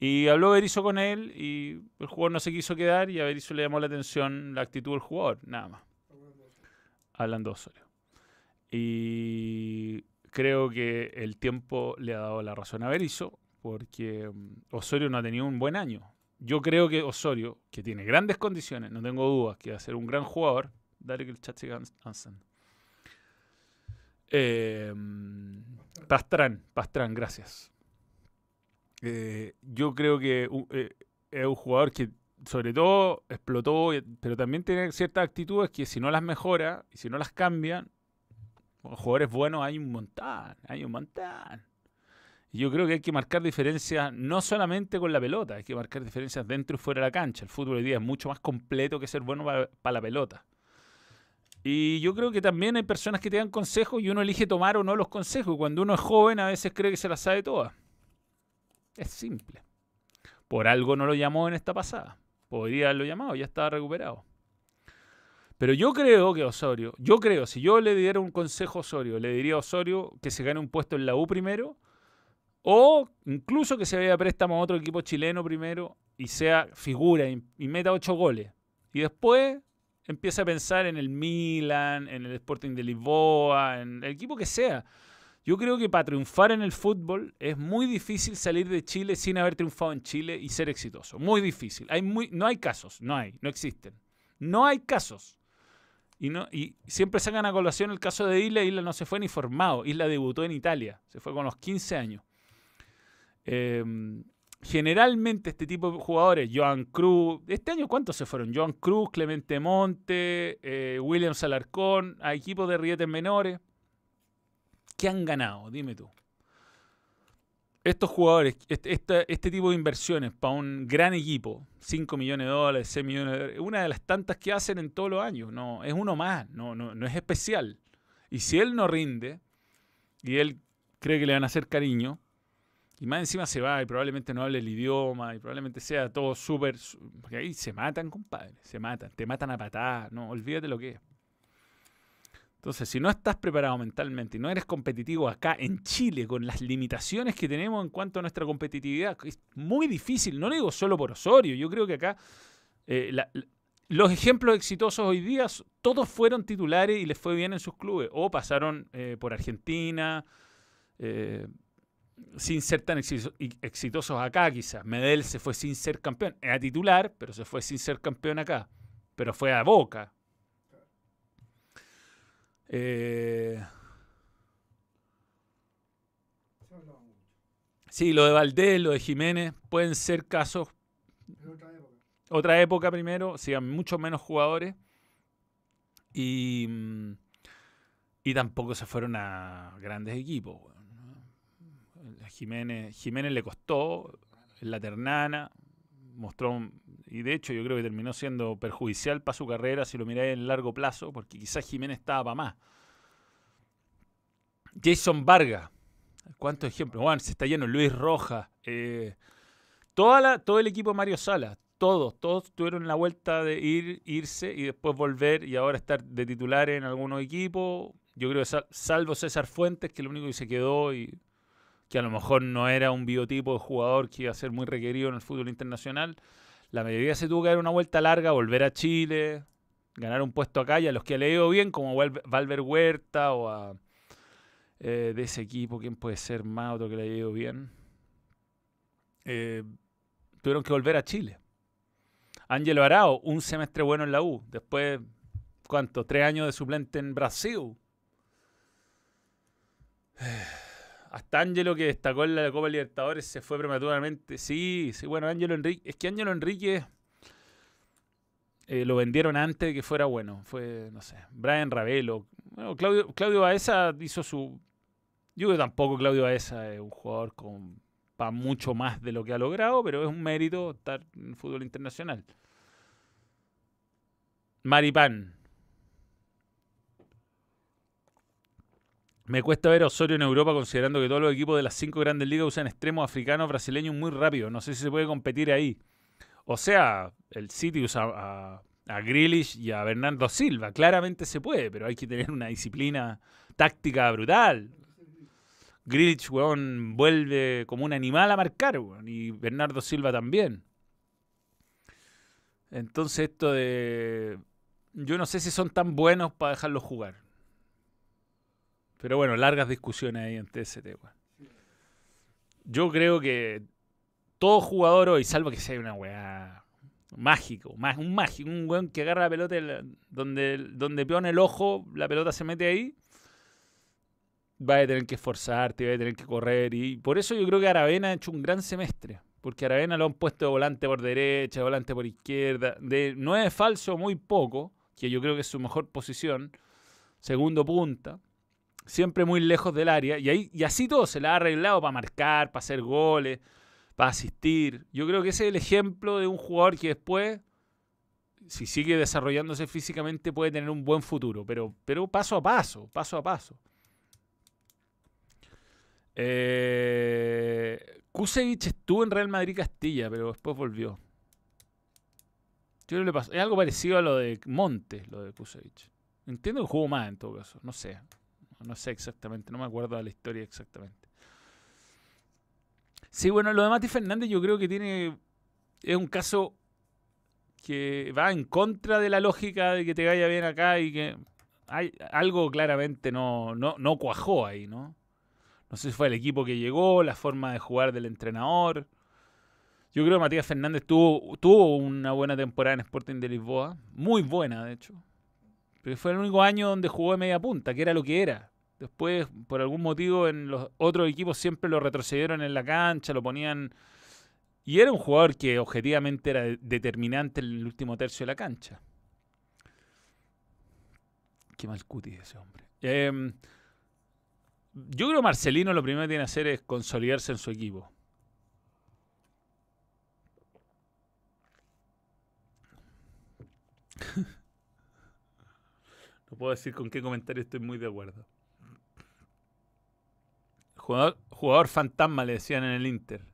Y habló Berizzo con él y el jugador no se quiso quedar y a Berizzo le llamó la atención la actitud del jugador, nada más, hablando Osorio. Y creo que el tiempo le ha dado la razón a Berizzo, porque mm, Osorio no ha tenido un buen año. Yo creo que Osorio, que tiene grandes condiciones, no tengo dudas que va a ser un gran jugador, dale que el chat siga avanzando. Eh, Pastrán, Pastrán, gracias. Eh, yo creo que eh, es un jugador que sobre todo explotó, pero también tiene ciertas actitudes que si no las mejora y si no las cambian, jugadores buenos hay un montón, hay un montón. Yo creo que hay que marcar diferencias no solamente con la pelota, hay que marcar diferencias dentro y fuera de la cancha. El fútbol hoy día es mucho más completo que ser bueno para la pelota. Y yo creo que también hay personas que te dan consejos y uno elige tomar o no los consejos. Cuando uno es joven a veces cree que se las sabe todas. Es simple. Por algo no lo llamó en esta pasada. Podría haberlo llamado, ya estaba recuperado. Pero yo creo que Osorio, yo creo, si yo le diera un consejo a Osorio, le diría a Osorio que se gane un puesto en la U primero, o incluso que se vaya a préstamo a otro equipo chileno primero y sea figura y, meta ocho goles. Y después empieza a pensar en el Milan, en el Sporting de Lisboa, en el equipo que sea. Yo creo que para triunfar en el fútbol es muy difícil salir de Chile sin haber triunfado en Chile y ser exitoso. Muy difícil. Hay muy, no hay casos, no hay, no existen. No hay casos. Y, no, y siempre sacan a colación el caso de Isla. Isla no se fue ni formado. Isla debutó en Italia. Se fue con los 15 años. Eh, generalmente este tipo de jugadores, Joan Cruz, este año cuántos se fueron? Joan Cruz, Clemente Monte, eh, William Salarcón, a equipos de rietes menores. ¿Qué han ganado? Dime tú. Estos jugadores, este, este, tipo de inversiones para un gran equipo, 5 millones de dólares, 6 millones de dólares, una de las tantas que hacen en todos los años. No, es uno más, no, no, no es especial. Y si él no rinde, y él cree que le van a hacer cariño, y más encima se va y probablemente no hable el idioma y probablemente sea todo súper... Porque ahí se matan, compadre. Se matan. Te matan a patadas. No, olvídate lo que es. Entonces, si no estás preparado mentalmente y no eres competitivo acá en Chile con las limitaciones que tenemos en cuanto a nuestra competitividad, es muy difícil. No lo digo solo por Osorio. Yo creo que acá eh, los ejemplos exitosos hoy día, todos fueron titulares y les fue bien en sus clubes. O pasaron eh, por Argentina. Eh, sin ser tan exitosos acá, quizás. Medel se fue sin ser campeón. Era titular, pero se fue sin ser campeón acá. Pero fue a Boca. Eh... Sí, lo de Valdés, lo de Jiménez, pueden ser casos. Otra época. primero, sigan mucho menos jugadores. Y, mm, y tampoco se fueron a grandes equipos. Jiménez, Jiménez le costó la ternana, mostró, y de hecho yo creo que terminó siendo perjudicial para su carrera si lo miráis en largo plazo, porque quizás Jiménez estaba para más. Jason Vargas, ¿cuántos ejemplos? Bueno, se está lleno, Luis Rojas, eh, toda la, todo el equipo de Mario Sala, todos, todos tuvieron la vuelta de ir, irse y después volver y ahora estar de titular en algunos equipos. Yo creo que salvo César Fuentes, que lo único que se quedó y que a lo mejor no era un biotipo de jugador que iba a ser muy requerido en el fútbol internacional. La mayoría se tuvo que dar una vuelta larga, volver a Chile, ganar un puesto acá y a los que ha leído bien, como Valver Huerta o a eh, de ese equipo, ¿quién puede ser más otro que le ha ido bien? Eh, tuvieron que volver a Chile. Ángelo Arao, un semestre bueno en la U. Después, ¿cuánto? Tres años de suplente en Brasil. [SIGHS] Hasta Ángelo, que destacó en la Copa Libertadores, se fue prematuramente. Sí, sí, bueno, Ángelo Enrique. Es que Ángelo Enrique eh, lo vendieron antes de que fuera bueno. Fue, no sé, Brian Ravelo. Bueno, Claudio, Claudio Baeza hizo su. Yo creo que tampoco Claudio Baeza es un jugador con para mucho más de lo que ha logrado, pero es un mérito estar en fútbol internacional. Maripán. Me cuesta ver a Osorio en Europa considerando que todos los equipos de las cinco grandes ligas usan extremos africanos brasileños muy rápido. No sé si se puede competir ahí. O sea, el City usa a, a Grealish y a Bernardo Silva. Claramente se puede, pero hay que tener una disciplina táctica brutal. Grealish, weón, vuelve como un animal a marcar, weón, y Bernardo Silva también. Entonces esto de... Yo no sé si son tan buenos para dejarlos jugar. Pero bueno, largas discusiones ahí en TST. Yo creo que todo jugador hoy, salvo que sea una weá mágico, un mágico, un weón que agarra la pelota donde, donde pone el ojo, la pelota se mete ahí, va a tener que esforzarte, va a tener que correr. Y por eso yo creo que Aravena ha hecho un gran semestre. Porque Aravena lo han puesto de volante por derecha, de volante por izquierda, de nueve falso muy poco, que yo creo que es su mejor posición, segundo punta, siempre muy lejos del área, y, ahí, y así todo se la ha arreglado para marcar, para hacer goles, para asistir. Yo creo que ese es el ejemplo de un jugador que después, si sigue desarrollándose físicamente, puede tener un buen futuro, pero, pero paso a paso, paso a paso. Eh, Kusevich estuvo en Real Madrid Castilla, pero después volvió. Yo le pasó- Es algo parecido a lo de Montes, lo de Kusevich. Entiendo que jugó más en todo caso, no sé. No sé exactamente, no me acuerdo de la historia exactamente. Sí, bueno, lo de Mati Fernández yo creo que tiene. Es un caso que va en contra de la lógica de que te vaya bien acá y que hay algo claramente no, no, no cuajó ahí, ¿no? No sé si fue el equipo que llegó, la forma de jugar del entrenador. Yo creo que Matías Fernández tuvo, tuvo una buena temporada en Sporting de Lisboa, muy buena de hecho. Pero fue el único año donde jugó de media punta, que era lo que era. Después, por algún motivo, en los otros equipos siempre lo retrocedieron en la cancha, lo ponían. Y era un jugador que objetivamente era de- determinante en el último tercio de la cancha. Qué mal cutis ese hombre. Em, yo creo que Marcelino lo primero que tiene que hacer es consolidarse en su equipo. [LAUGHS] No puedo decir con qué comentario estoy muy de acuerdo. Jugador, jugador fantasma le decían en el Inter.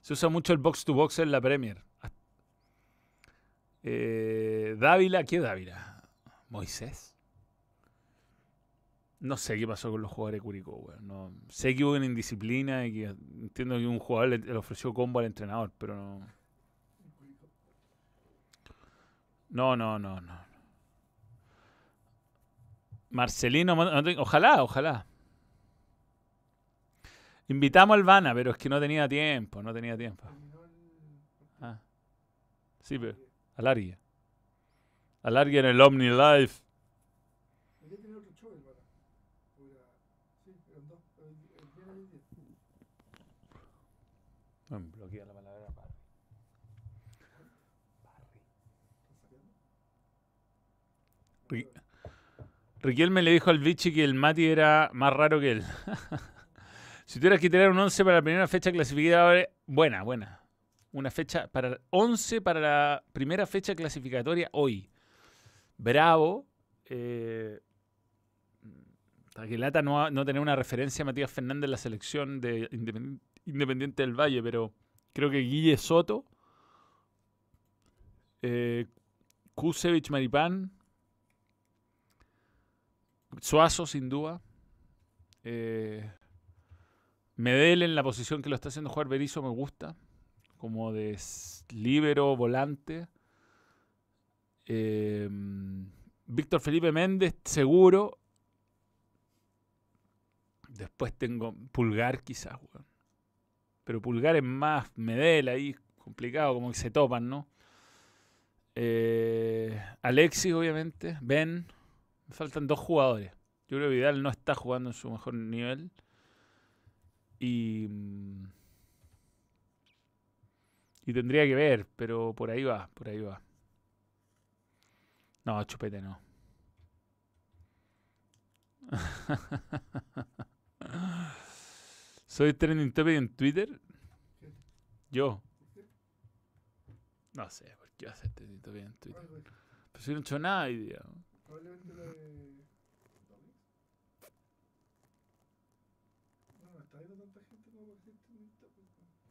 Se usa mucho el box to box en la Premier. Eh, Dávila, ¿qué Dávila? Moisés. No sé qué pasó con los jugadores de Curicó, weón. No, sé que hubo una indisciplina y entiendo que un jugador le, le ofreció combo al entrenador, pero no. No, no, no, no. Marcelino, ojalá, ojalá. Invitamos al Vana, pero es que no tenía tiempo, no tenía tiempo. Ah. Sí, pero alargue. Alargue en el Omni diez. bloquea la Barry. Ri- Riquelme le dijo al Vichy que el Mati era más raro que él. [LAUGHS] si tuvieras que tirar un 11 para la primera fecha clasificatoria, buena, buena. Una fecha para 11 para la primera fecha clasificatoria hoy. Bravo. Eh, no, no tener una referencia a Matías Fernández en la selección de Independ- Independiente del Valle, pero creo que Guille Soto, eh, Kusevich Maripán, Suazo sin duda, eh, Medel en la posición que lo está haciendo jugar Berizzo me gusta, como de líbero, volante. Eh, Víctor Felipe Méndez, seguro. Después tengo Pulgar, quizás. Pero Pulgar es más Medel ahí, complicado, como que se topan, ¿no? Eh, Alexis, obviamente. Ben. Me faltan dos jugadores. Yo creo que Vidal no está jugando en su mejor nivel. Y. mm, Y tendría que ver, pero por ahí va, por ahí va. No, chupete no. [LAUGHS] Soy trending topic en Twitter. Yo. No sé, ¿por qué ser trending topic en Twitter? Pero si no he hecho nada hoy día. Probablemente lo de. No, no está viendo tanta gente como para que esté en TikTok.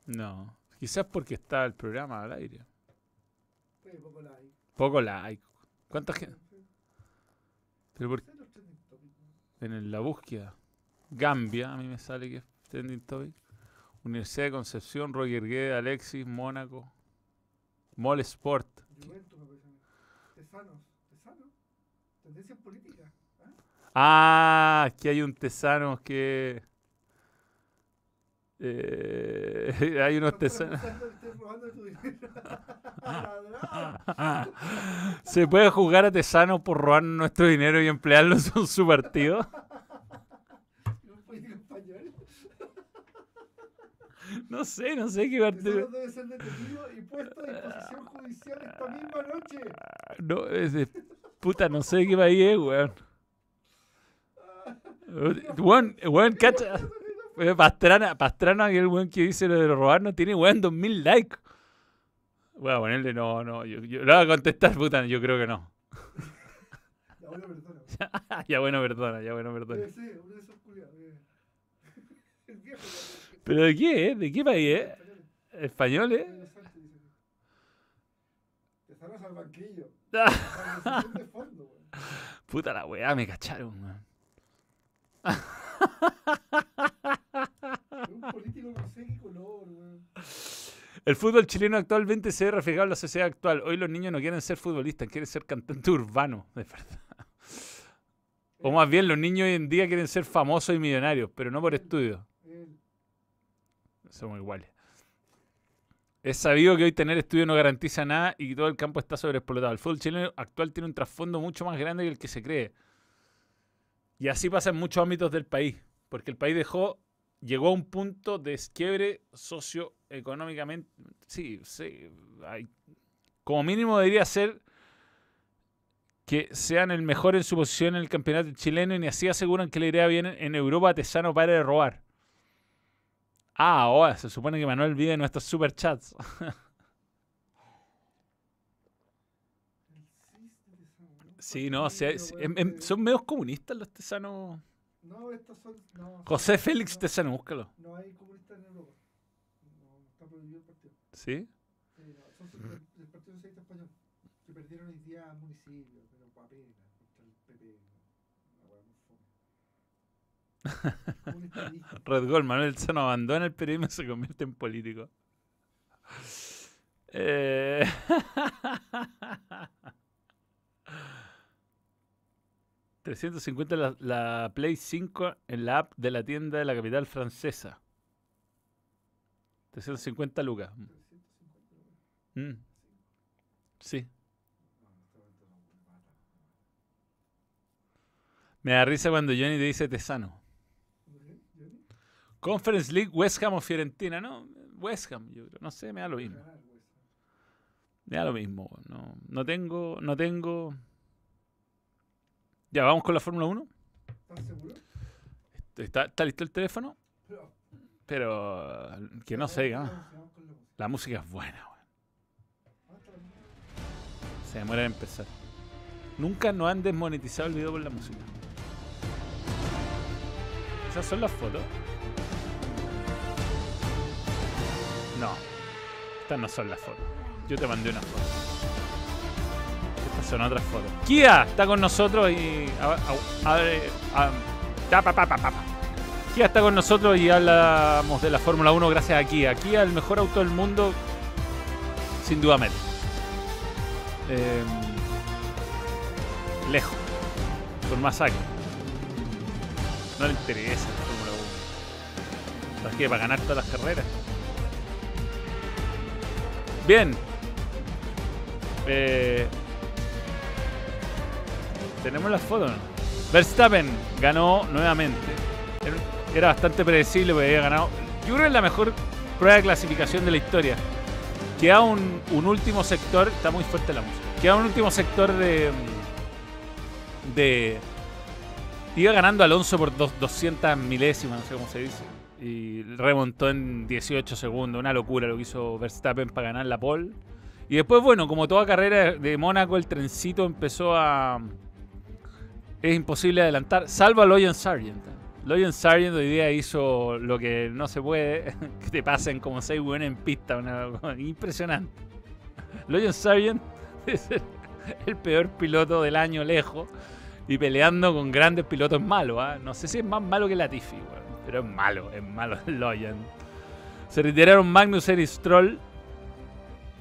No. Quizás porque está el programa al aire. Oye, poco like. Poco like. ¿Cuánta gente? En la búsqueda. Gambia, a mí me sale que es trending topic. Universidad de Concepción, Roger Guede, Alexis, Mónaco. Mall Sport. Tesanos. Tesanos. Tendencias políticas. ¿ah? Ah, aquí hay un tesano que. Eh, hay unos tesanos. ¿Se puede jugar a Tesano por robar nuestro dinero y emplearlo en su partido? [LAUGHS] [LAUGHS] No sé, no sé qué Tesano debe ser detenido y puesto a disposición judicial esta misma noche. No, es de... Puta, no sé qué país es, weón. [LAUGHS] Weón, weón, cacha. Eh, Pastrana, Pastrana, aquel weón que dice lo de robar, no tiene weón 2000 likes. Voy a ponerle, no, no. Yo, yo, le voy a contestar, puta, yo creo que no. [LAUGHS] [LAUGHS] Ya bueno, perdona. ya bueno, perdona, ya bueno, perdona. Uno de esos culiados. eh. [LAUGHS] El ¿Pero de qué, eh? ¿De qué país, eh? español. ¿Español, eh? Que- Tesanos al banquillo. Puta la weá, me cacharon, weón. Un político no sé qué color, weón. El fútbol chileno actualmente se ve reflejado en la sociedad actual. Hoy los niños no quieren ser futbolistas, quieren ser cantantes urbanos, de verdad. O más bien, los niños hoy en día quieren ser famosos y millonarios, pero no por estudio. Somos iguales. Es sabido que hoy tener estudio no garantiza nada y que todo el campo está sobreexplotado. El fútbol chileno actual tiene un trasfondo mucho más grande que el que se cree. Y así pasa en muchos ámbitos del país, porque el país dejó, llegó a un punto de quiebre socioeconómicamente. Sí, sí. hay- como mínimo debería ser que sean el mejor en su posición en el campeonato chileno y ni así aseguran que le iría bien en Europa a Tesano pare de robar. Ah, ahora se supone que Manuel vive nuestros superchats. [LAUGHS] Sí, no, em- em- son medios comunistas los tesanos. No, estos son. No, José son- Félix no, Tesano, búscalo. No hay comunistas en Europa. No, está prohibido el partido. ¿Sí? Son so- del Partido Socialista Español. Que perdieron hoy día municipios, pero apenas. Contra el PP. [LAUGHS] Red Gol, Manuel Tesano abandona el periodismo y se convierte en político. Eh, [LAUGHS] $350 la, la Play 5 en la app de la tienda de la capital francesa. 350 lucas. 350, weón. Mm, Sí. Me da risa cuando Johnny te dice Tesano. Conference League, West Ham o Fiorentina, ¿no? West Ham, yo creo. No sé, me da lo mismo. Me da lo mismo. No, no tengo, no tengo. Ya, vamos con la Fórmula 1. ¿Estás seguro? ¿Está, está listo el teléfono? Pero, que no diga. Vamos, ¿no? la música. Es buena, weón. Ah, música. Se demora en empezar. Nunca nos han desmonetizado el video por la música. ¿Esas son las fotos? No. Estas no son las fotos. Yo te mandé una foto. Son otras fotos. Kia está con nosotros y. Kia está con nosotros y hablamos de la Fórmula 1 gracias a Kia. Kia, el mejor auto del mundo, sin duda menos. Eh, lejos. Con masacre. No le interesa la Fórmula 1. ¿Sabes qué? Para ganar todas las carreras. Bien. Eh, Tenemos las fotos. Verstappen ganó nuevamente. Era- Era bastante predecible porque había ganado. Yo creo que es la mejor prueba de clasificación de la historia. Queda un, un último sector. Está muy fuerte la música. Queda un último sector de. De. Iba ganando Alonso por dos- 200 milésimas, no sé cómo se dice. Y remontó en 18 segundos. Una locura lo que hizo Verstappen para ganar la pole. Y después, bueno, como toda carrera de Mónaco, el trencito empezó a. Es imposible adelantar, salvo a Logan Sargent. Logan Sargent hoy día hizo lo que no se puede, [LAUGHS] que te pasen como seis buenos en pista, una impresionante. Logan Sargent [LAUGHS] es el, peor piloto del año lejos y peleando con grandes pilotos malos. ¿ah? No sé si es más malo que Latifi, weón, pero es malo, es malo [LAUGHS] Logan. Se retiraron Magnus y Stroll.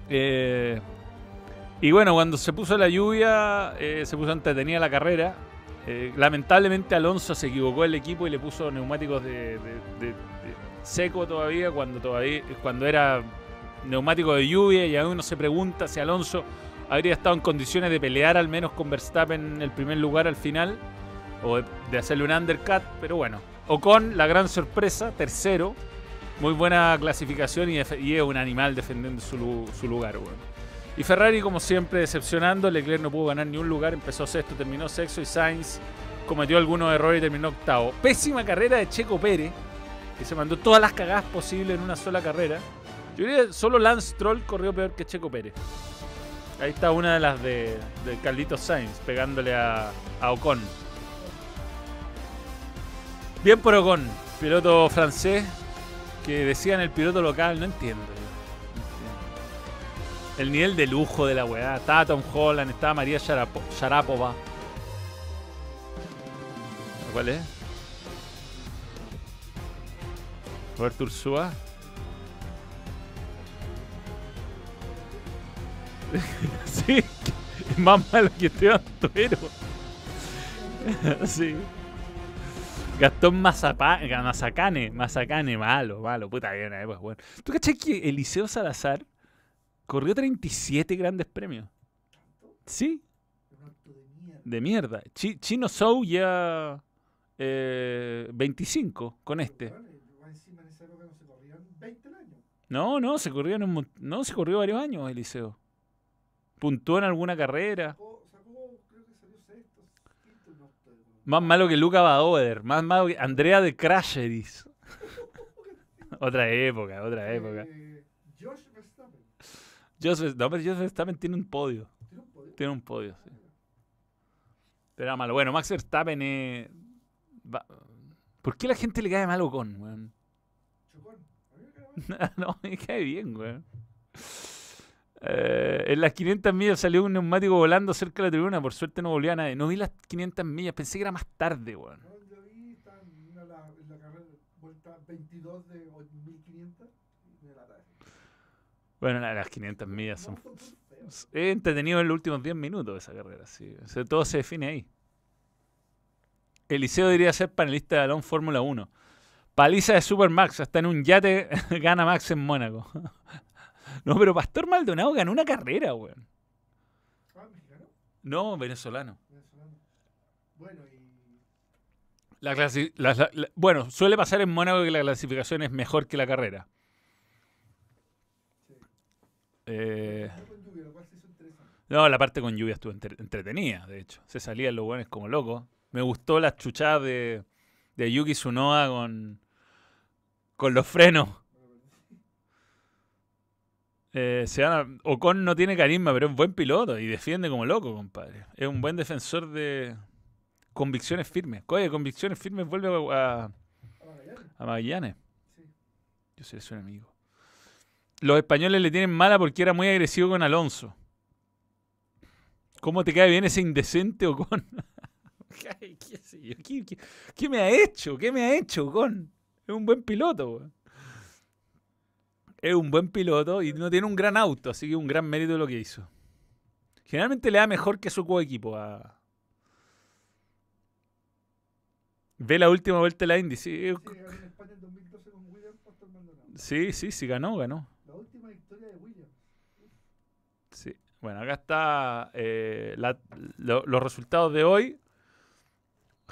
eh, y bueno, cuando se puso la lluvia, eh, se puso entretenida la carrera. Eh, lamentablemente Alonso se equivocó el equipo y le puso neumáticos de, seco todavía cuando todavía cuando era neumático de lluvia y aún uno se pregunta si Alonso habría estado en condiciones de pelear al menos con Verstappen en el primer lugar al final o de, hacerle un undercut, pero bueno. Ocon, la gran sorpresa, tercero. Muy buena clasificación y, es un animal defendiendo su, lu- su lugar. Y Ferrari, como siempre, decepcionando. Leclerc no pudo ganar ni un lugar. Empezó sexto, terminó sexto. Y Sainz cometió algunos errores y terminó octavo. Pésima carrera de Checo Pérez, que se mandó todas las cagadas posibles en una sola carrera. Yo diría que solo Lance Troll corrió peor que Checo Pérez. Ahí está una de las de, Carlitos Sainz, pegándole a, a Ocon. Bien por Ocon, piloto francés, que decían el piloto local, no entiendo. El nivel de lujo de la weá. Estaba Tom Holland, estaba María Sharapo- Sharapova. ¿Cuál es? Roberto Ursúa. [LAUGHS] sí, es más malo que Esteban Tuero. [LAUGHS] sí. Gastón Mazacane, Mazacane, malo, malo, puta bien, eh, pues bueno. ¿Tú cachai que Eliseo Salazar corrió 37 grandes premios? Sí, de mierda. Chino Sou ya eh, 25 con este. No se corrían 20 al año. No, se corrió en un no, se corrió varios años Eliseo. Puntuó en alguna carrera. Más malo que Luca Badoer, más malo que Andrea de Crasheris. [LAUGHS] otra época, otra época. Eh. Joseph, no, pero Joseph Verstappen tiene un podio. ¿Tiene un podio? Tiene un podio, sí. Pero era malo. Bueno, Max Verstappen es. va- ¿Por qué la gente le cae mal a Ocon, weón? Chocón. A mí me cae [LAUGHS] mal. no, me cae bien, weón. Eh, en las 500 millas salió un neumático volando cerca de la tribuna. Por suerte no volvió a nadie. No vi las 500 millas. Pensé que era más tarde, weón. No, yo vi, está en, la, en la carrera, vuelta 22 de 1500 y me la traje. Bueno, la- las 500 millas son. He entretenido en los últimos 10 minutos esa carrera, sí. O sea, todo se define ahí. Eliseo debería ser panelista de Alon Fórmula 1. Paliza de Supermax, hasta en un yate [LAUGHS] gana Max en Mónaco. [LAUGHS] no, pero Pastor Maldonado ganó una carrera, weón. Ah, mexicano, No, venezolano. venezolano. Bueno, y la- la- la- bueno, suele pasar en Mónaco que la clasificación es mejor que la carrera. sí. Eh, No con lluvia, lo cual se hizo interesante. no, la parte con lluvia estuvo entre- entretenida, de hecho. Se salían los buenos como locos. Me gustó las chuchadas de, de Yuki Tsunoda con, con los frenos. [LAUGHS] Eh, se van a- Ocon no tiene carisma, pero es buen piloto y defiende como loco, compadre. Es un buen defensor de convicciones firmes. Oye, convicciones firmes vuelve a, a- A Magallanes. Yo soy su enemigo. Los españoles le tienen mala porque era muy agresivo con Alonso. ¿Cómo te cae bien ese indecente Ocon? [LAUGHS] ¿Qué, sé yo? ¿Qué- qué- qué me ha hecho? ¿Qué me ha hecho Ocon? Es un buen piloto. Es un buen piloto y no tiene un gran auto, así que un gran mérito de lo que hizo. Generalmente le da mejor que su coequipo a... Ve la última vuelta de la Indy, sí, Sí, ganó en España en 2012 con Williams Pastor Maldonado. sí, sí, sí, ganó, ganó. Victoria de Williams. Sí. Bueno, acá está eh, los resultados de hoy.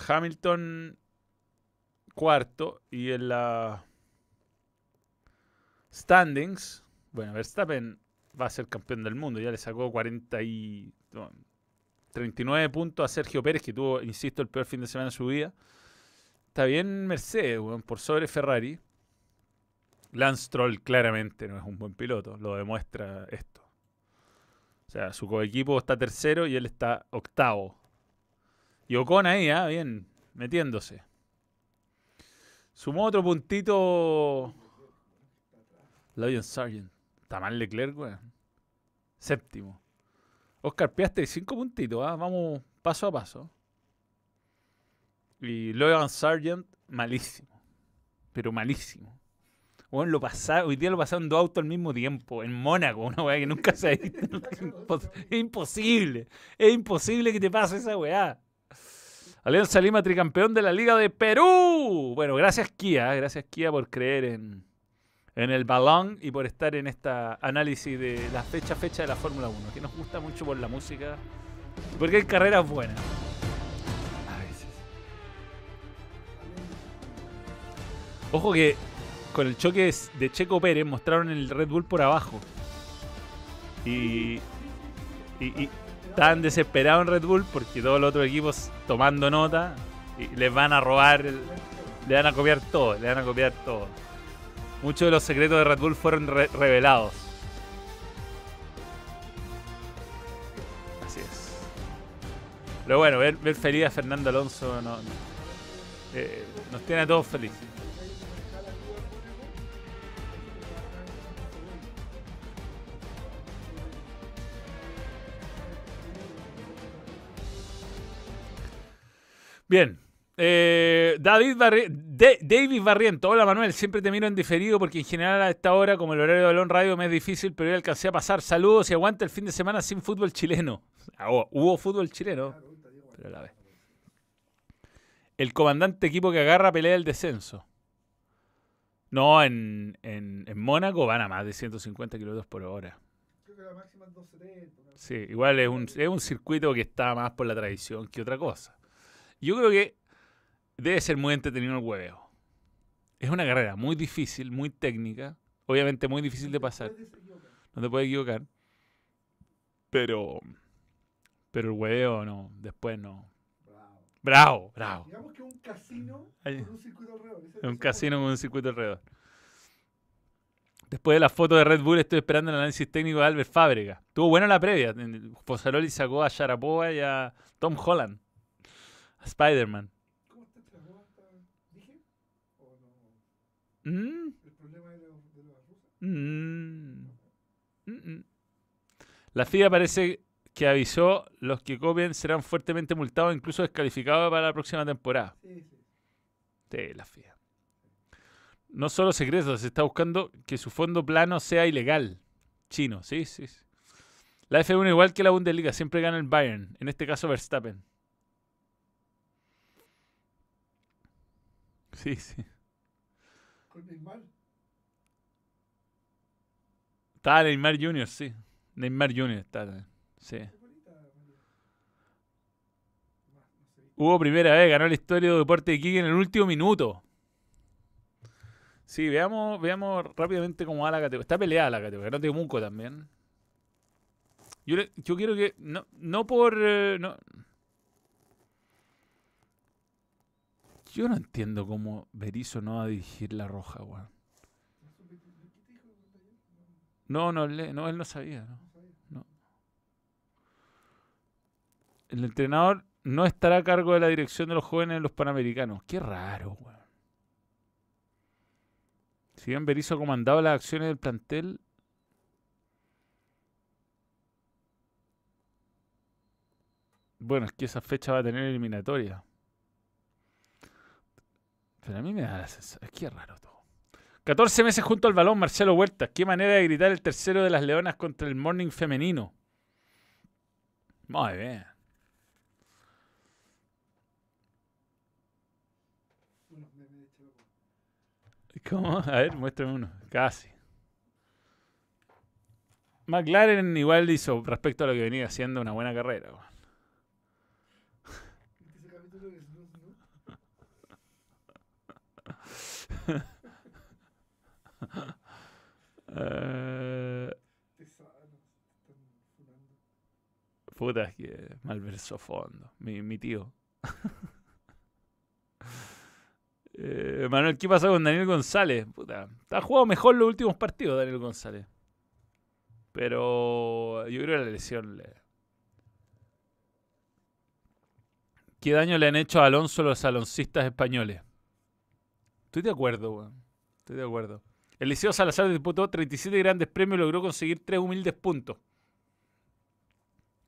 Hamilton cuarto y en la standings, bueno, Verstappen va a ser campeón del mundo, ya le sacó 40 y no, 39 puntos a Sergio Pérez, que tuvo, insisto, el peor fin de semana de su vida. Está bien Mercedes, por sobre Ferrari. Lance Stroll claramente no es un buen piloto, lo demuestra esto. O sea, su coequipo está tercero y él está octavo. Y Ocon ahí, ah, bien, metiéndose. Sumó otro puntito. Logan Sargent. Está mal Leclerc, weón. Séptimo. Oscar Piastri, cinco puntitos, ah, vamos paso a paso. Y Logan Sargent, malísimo. Pero malísimo. Bueno, lo pasa, hoy día lo pasaron dos autos al mismo tiempo, en Mónaco, una weá que nunca se ha visto. [LAUGHS] Es impos- Es imposible. Es imposible que te pase esa weá. Alianza Lima, tricampeón de la Liga de Perú. Bueno, gracias Kia, gracias Kia por creer en, en el balón y por estar en esta análisis de la fecha fecha de la Fórmula 1, que nos gusta mucho por la música, porque hay carreras buenas. A veces. Ojo que con el choque de Checo Pérez mostraron el Red Bull por abajo. Y, y, y estaban desesperados en Red Bull porque todos los otros equipos tomando nota y les van a robar, le van a copiar todo, le van a copiar todo. Muchos de los secretos de Red Bull fueron re- revelados. Así es. Pero bueno, ver, ver feliz a Fernando Alonso no- eh, nos tiene a todos felices. Bien. Eh, David Barri- De- David Barriento. Hola Manuel, siempre te miro en diferido porque en general a esta hora, como el horario de Balón Radio, me es difícil, pero hoy alcancé a pasar. Saludos y aguanta el fin de semana sin fútbol chileno. Ah, hubo- hubo fútbol chileno, pero a la vez. El comandante equipo que agarra pelea el descenso. No, en, en, en Mónaco van a más de 150 kilómetros por hora. Creo que la máxima es 270. una- Sí, igual es un, es un circuito que está más por la tradición que otra cosa. Yo creo que debe ser muy entretenido el hueveo. Es una carrera muy difícil, muy técnica, obviamente muy difícil de pasar, no te puedes equivocar. Pero pero el hueveo no, después no. Bravo. Bravo. Digamos que un casino con un circuito alrededor. Es un casino con un circuito alrededor. Después de la foto de Red Bull, estoy esperando el análisis técnico de Albert Fábrega. Tuvo buena la previa. Fosaroli sacó a Sharapova y a Tom Holland. Spider-Man. ¿Cómo está este juego? ¿Está- ¿Dije? ¿O no? Mm, ¿El problema de los, de los rusos? mm, mm, mm. La FIA parece que avisó los que copien serán fuertemente multados, incluso descalificados para la próxima temporada. Sí, sí. Sí, la FIA. No solo secretos, se está buscando que su fondo plano sea ilegal. Chino, sí, sí. sí. La F1 igual que la Bundesliga, siempre gana el Bayern, en este caso Verstappen. Sí, sí. Con Neymar. Está Neymar Jr., sí. Neymar Jr. está. también, Sí. No. Hubo primera vez, ganó la historia de Deporte de Iquique en el último minuto. Sí, veamos, veamos rápidamente cómo va la categoría. Está peleada la categoría, ganó Temuco también. Yo quiero que, no, no por... eh, no. Yo no entiendo cómo Berizzo no va a dirigir la roja, weón. No. No, No, él no sabía, ¿no? El entrenador no estará a cargo de la dirección de los jóvenes en los Panamericanos. Qué raro, weón. Si bien Berizzo comandaba las acciones del plantel. Bueno, es que esa fecha va a tener eliminatoria. Pero a mí me da la sensación. Es raro todo. 14 meses junto al balón, Marcelo Huerta. Qué manera de gritar el tercero de las Leonas contra el Morning femenino. Muy bien. ¿Cómo? A ver, muéstrame uno. Casi. McLaren igual hizo, respecto a lo que venía haciendo, una buena carrera. weón. ¿Viste ese capítulo de Snoo Snoo? Eh, puta, que malverso fondo. Mi, tío. [LAUGHS] Eh, Manuel, ¿qué pasó con Daniel González? Puta, ha jugado mejor los últimos partidos, Daniel González. Pero yo creo que la lesión le. ¿Qué daño le han hecho a Alonso los aloncistas españoles? Estoy de acuerdo, weón. Estoy de acuerdo. El Liceo Salazar disputó 37 grandes premios y logró conseguir tres humildes puntos.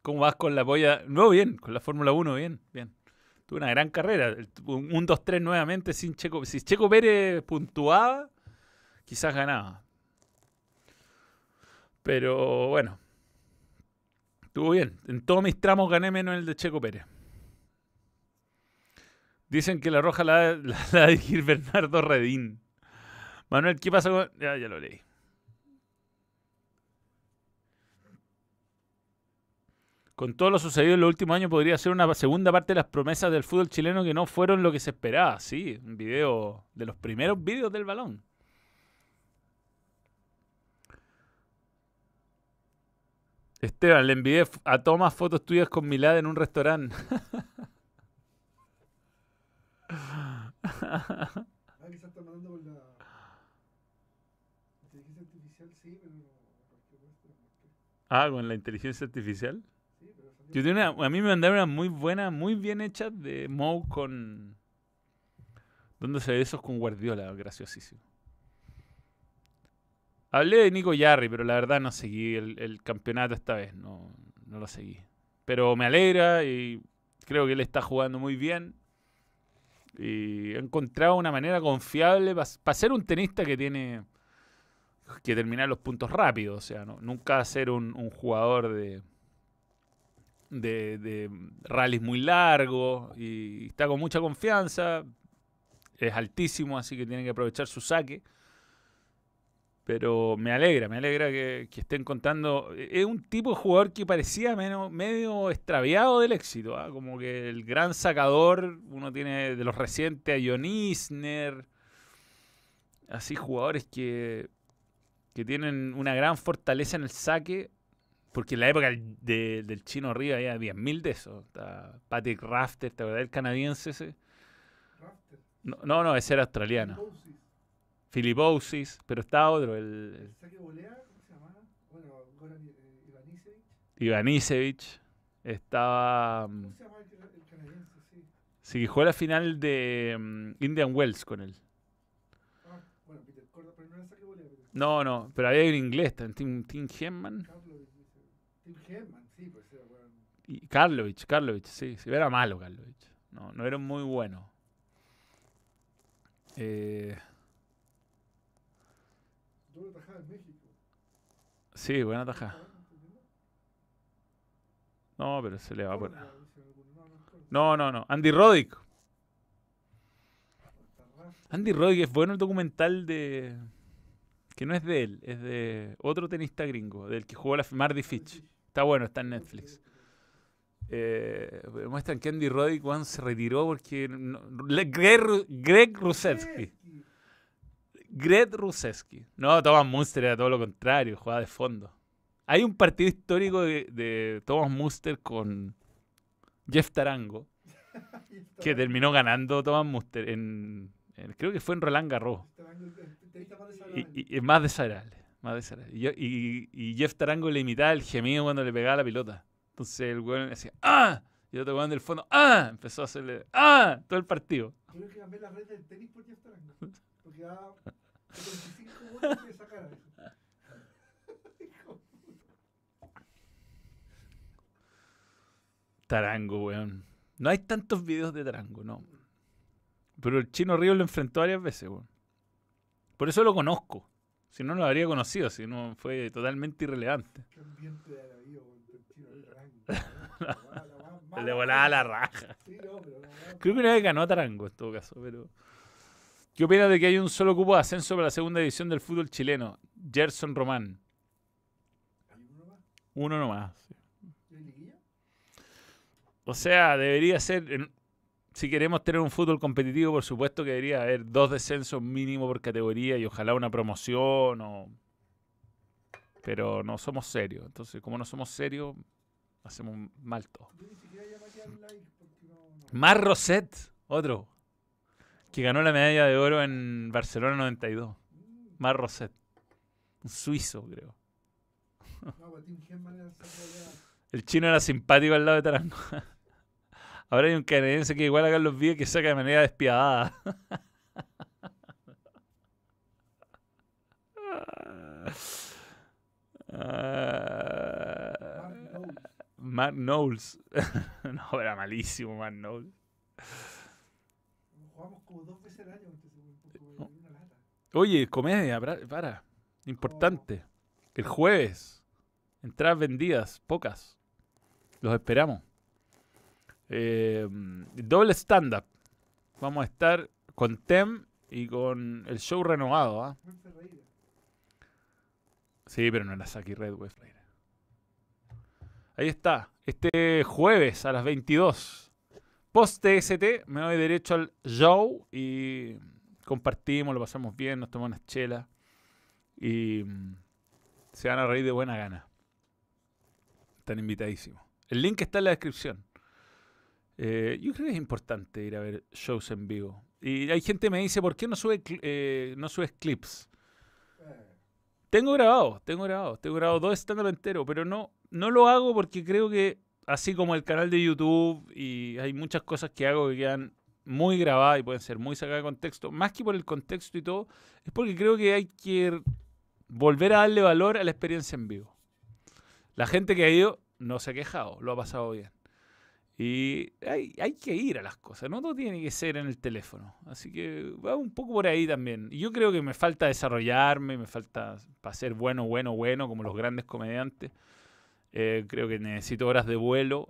¿Cómo vas con la polla? No, bien, con la Fórmula 1, bien, bien. Tuvo una gran carrera. Un 1-2-3 nuevamente sin Checo. Si Checo Pérez puntuaba, quizás ganaba. Pero bueno. Estuvo bien. En todos mis tramos gané menos el de Checo Pérez. Dicen que la roja la, va a dirigir Bernardo Redín. Manuel, ¿qué pasa con.? Ya, ya lo leí. Con todo lo sucedido en los últimos años, podría ser una segunda parte de las promesas del fútbol chileno que no fueron lo que se esperaba. Sí, un video de los primeros vídeos del balón. Esteban, le envié a Tomás fotos tuyas con Milad en un restaurante. [LAUGHS] Ah, quizás está mandando con la inteligencia artificial, sí, pero porque- ah, con la inteligencia artificial. Sí, pero salió- Yo tengo una- a mí me mandaron una muy buena, muy bien hecha de Moe con. ¿Dónde se ve esos con Guardiola? Graciosísimo. Hablé de Nico Yarri, pero la verdad no seguí el, el campeonato esta vez. No, no lo seguí. Pero me alegra y creo que él está jugando muy bien. Y he encontrado una manera confiable para ser un tenista que tiene que terminar los puntos rápido. O sea, no- nunca ser un, jugador de, de, de rallies muy largos y está con mucha confianza. Es altísimo, así que tiene que aprovechar su saque. Pero me alegra, me alegra que, que esté encontrando. Es un tipo de jugador que parecía menos, medio extraviado del éxito. ¿ah? Como que el gran sacador, uno tiene de los recientes a John Isner. Así jugadores que, que tienen una gran fortaleza en el saque. Porque en la época del- de- del chino arriba había 10.000 de esos. Patrick Rafter, ¿te acuerdas del canadiense ese? No, no, no, ese era australiano. Moses, Philipposis, pero está otro, el, el saque volea, ¿cómo se llama? Bueno, Goran eh, Ivanisevic. Ivanisevic. Estaba. mm, ¿Cómo se llama el, el canadiense? Sí. Sí, que jugó la final de mm, Indian Wells con él. Ah, bueno, Peter Corda, pero no era saque volea. Peter No, no, pero había un inglés, también, Tim, Tim Henman. Tim Herman, sí, pues era bueno. Y Karlovich, Karlovich, sí, sí, era malo Karlovich. No, no era muy bueno. Eh, Doble tajada en México. sí, buena taja. ¿Estaba entendiendo? No, pero se le va por. No, no. No. Andy Roddick. Andy Roddick es bueno el documental de. Que no es de él, es de otro tenista gringo, del que jugó la Mardy Fitch. Está bueno, está en Netflix. Eh, muestran que Andy Roddick se retiró porque. no- Greg, Greg Rusevsky. Gretzky. Greg Rusevsky. No, Thomas Munster era todo lo contrario, jugaba de fondo. Hay un partido histórico de, de Thomas Munster con Jeff Tarango que terminó ganando Thomas Munster en, en- creo que fue en Roland Garros. Y, y- y más desagradable, más desagradable. Y, y- Jeff Tarango le imitaba el gemido cuando le pegaba la pelota. Entonces el weón decía ¡Ah! Y el otro weón del fondo ¡Ah! Empezó a hacerle ¡Ah! todo el partido. Creo que cambié la red del tenis por Jeff Tarango. Porque da 25 votos de sacar eso. Hijo. Tarango, weón. No hay tantos videos de Tarango, no. Pero el Chino Río lo enfrentó varias veces, weón. Por eso lo conozco. Si no, no lo habría conocido, si no fue totalmente irrelevante. Qué ambiente de el chino Tarango. Le volaba [LAUGHS] la raja. Sí, no, pero Creo que una vez ganó a Tarango en todo caso, pero. ¿Qué opinas de que hay un solo cupo de ascenso para la segunda división del fútbol chileno? Gerson Román. ¿Hay uno más? Uno nomás. O sea, debería ser. si queremos tener un fútbol competitivo, por supuesto que debería haber dos descensos mínimo por categoría y ojalá una promoción o. Pero no somos serios. Entonces, como no somos serios, hacemos mal todo. Yo ni siquiera llamaría al like porque no. no. Mar Roset, otro. Que ganó la medalla de oro en Barcelona 92. Mm, Mar Roset. Un suizo, creo. Pues el chino era simpático al lado de Tarango. [LAUGHS] Ahora hay un canadiense que igual a Carlos Víez que saca de manera despiadada. Mark Knowles. [LAUGHS] Matt Knowles. [LAUGHS] no, era malísimo Matt Knowles. Jugamos como dos veces al año. Poco No. de una lata. Oye, comedia, para. Importante. El jueves. Entradas vendidas, pocas. Los esperamos. Eh, doble stand-up. vamos a estar con Tem y con el show renovado. ¿ah? Sí, pero no era Saki Redway Freire. Ahí está. Este jueves a las 22. Post TST, me doy derecho al show y compartimos, lo pasamos bien, nos tomamos unas chelas y mm, se van a reír de buena gana. Están invitadísimos. El link está en la descripción. Eh, yo creo que es importante ir a ver shows en vivo. Y hay gente que me dice, ¿por qué no, sube, eh, no subes clips? Tengo grabado, tengo grabado, tengo grabado dos stand-up enteros, pero no, no lo hago porque creo que, así como el canal de YouTube, y hay muchas cosas que hago que quedan muy grabadas y pueden ser muy sacadas de contexto, más que por el contexto y todo, es porque creo que hay que volver a darle valor a la experiencia en vivo. La gente que ha ido no se ha quejado, lo ha pasado bien. Y hay, que ir a las cosas, no todo tiene que ser en el teléfono. Así que va un poco por ahí también. Yo creo que me falta desarrollarme, me falta para ser bueno, bueno, bueno, como los grandes comediantes. Eh, creo que necesito horas de vuelo.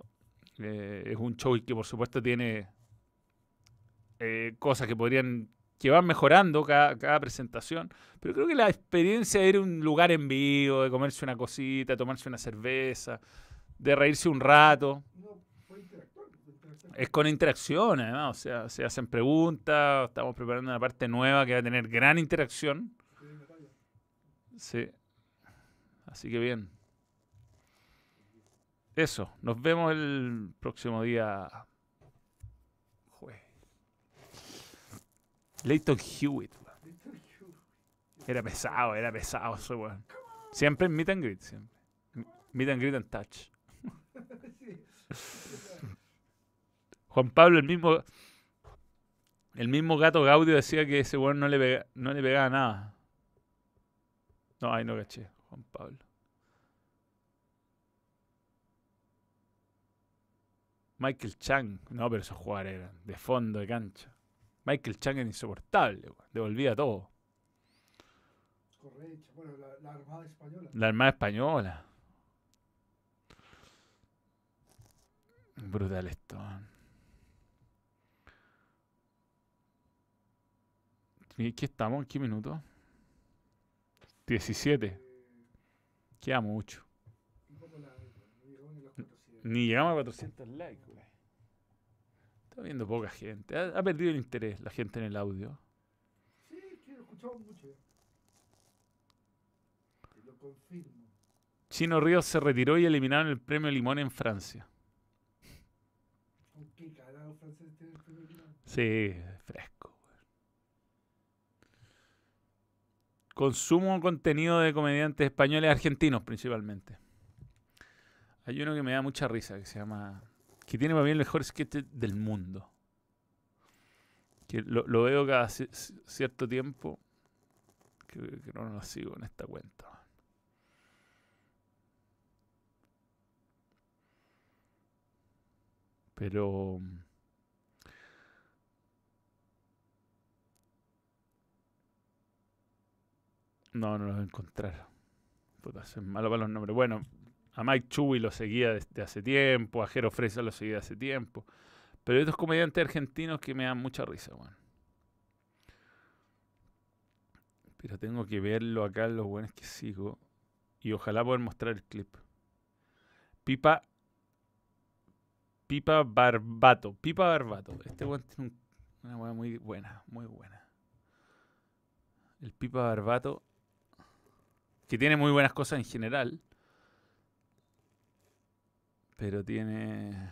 Eh, es un show que por supuesto tiene eh, cosas que podrían que van mejorando cada, cada presentación. Pero creo que la experiencia de ir a un lugar en vivo, de comerse una cosita, tomarse una cerveza, de reírse un rato. no. Es con interacción, además. O sea, se hacen preguntas. Estamos preparando una parte nueva que va a tener gran interacción. Sí. Así que bien. Eso. Nos vemos el próximo día. Jue. Leighton Hewitt. Era pesado, era pesado ese weón. Siempre en meet and greet, siempre. Meet and greet and touch. [LAUGHS] Juan Pablo, el mismo. El mismo gato Gaudio decía que ese weón no le, no le pegaba nada. No, ahí no caché, Juan Pablo. Michael Chang. No, pero esos jugadores eran de fondo de cancha. Michael Chang era insoportable, weón. Devolvía todo. Correcha. Bueno, la, la Armada Española. La Armada Española. Brutal esto. man. ¿Y ¿Qué estamos? ¿En qué minuto? 17. Eh, Queda mucho. un poco largo. No llegamos ni a los 400. Ni llegamos a 400 likes, güey. Está viendo poca gente. Ha, ha perdido el interés la gente en el audio. Sí, que lo escuchamos mucho. Te lo confirmo. Chino Ríos se retiró y eliminaron el premio Limón en Francia. ¿Con qué carajo francés tiene el primer lugar? Sí, fresco. Consumo contenido de comediantes españoles y argentinos principalmente. Hay uno que me da mucha risa que se llama. que tiene para mí el mejor sketch del mundo. Lo, veo cada ci- ci- cierto tiempo. Que, que no lo sigo en esta cuenta. Pero. No, no lo voy a encontrar. Puta, soy malo para los nombres. Bueno, a Mike Chuy lo seguía desde hace tiempo, a Jero Fresa lo seguía hace tiempo. Pero hay otros comediantes argentinos que me dan mucha risa, weón. Pero tengo que verlo acá, los buenos que sigo. Y ojalá poder mostrar el clip. Pipa. Pipa Barbato. Pipa Barbato. Este weón tiene un- una weá muy buena, muy buena. El Pipa Barbato. Que tiene muy buenas cosas en general. Pero tiene.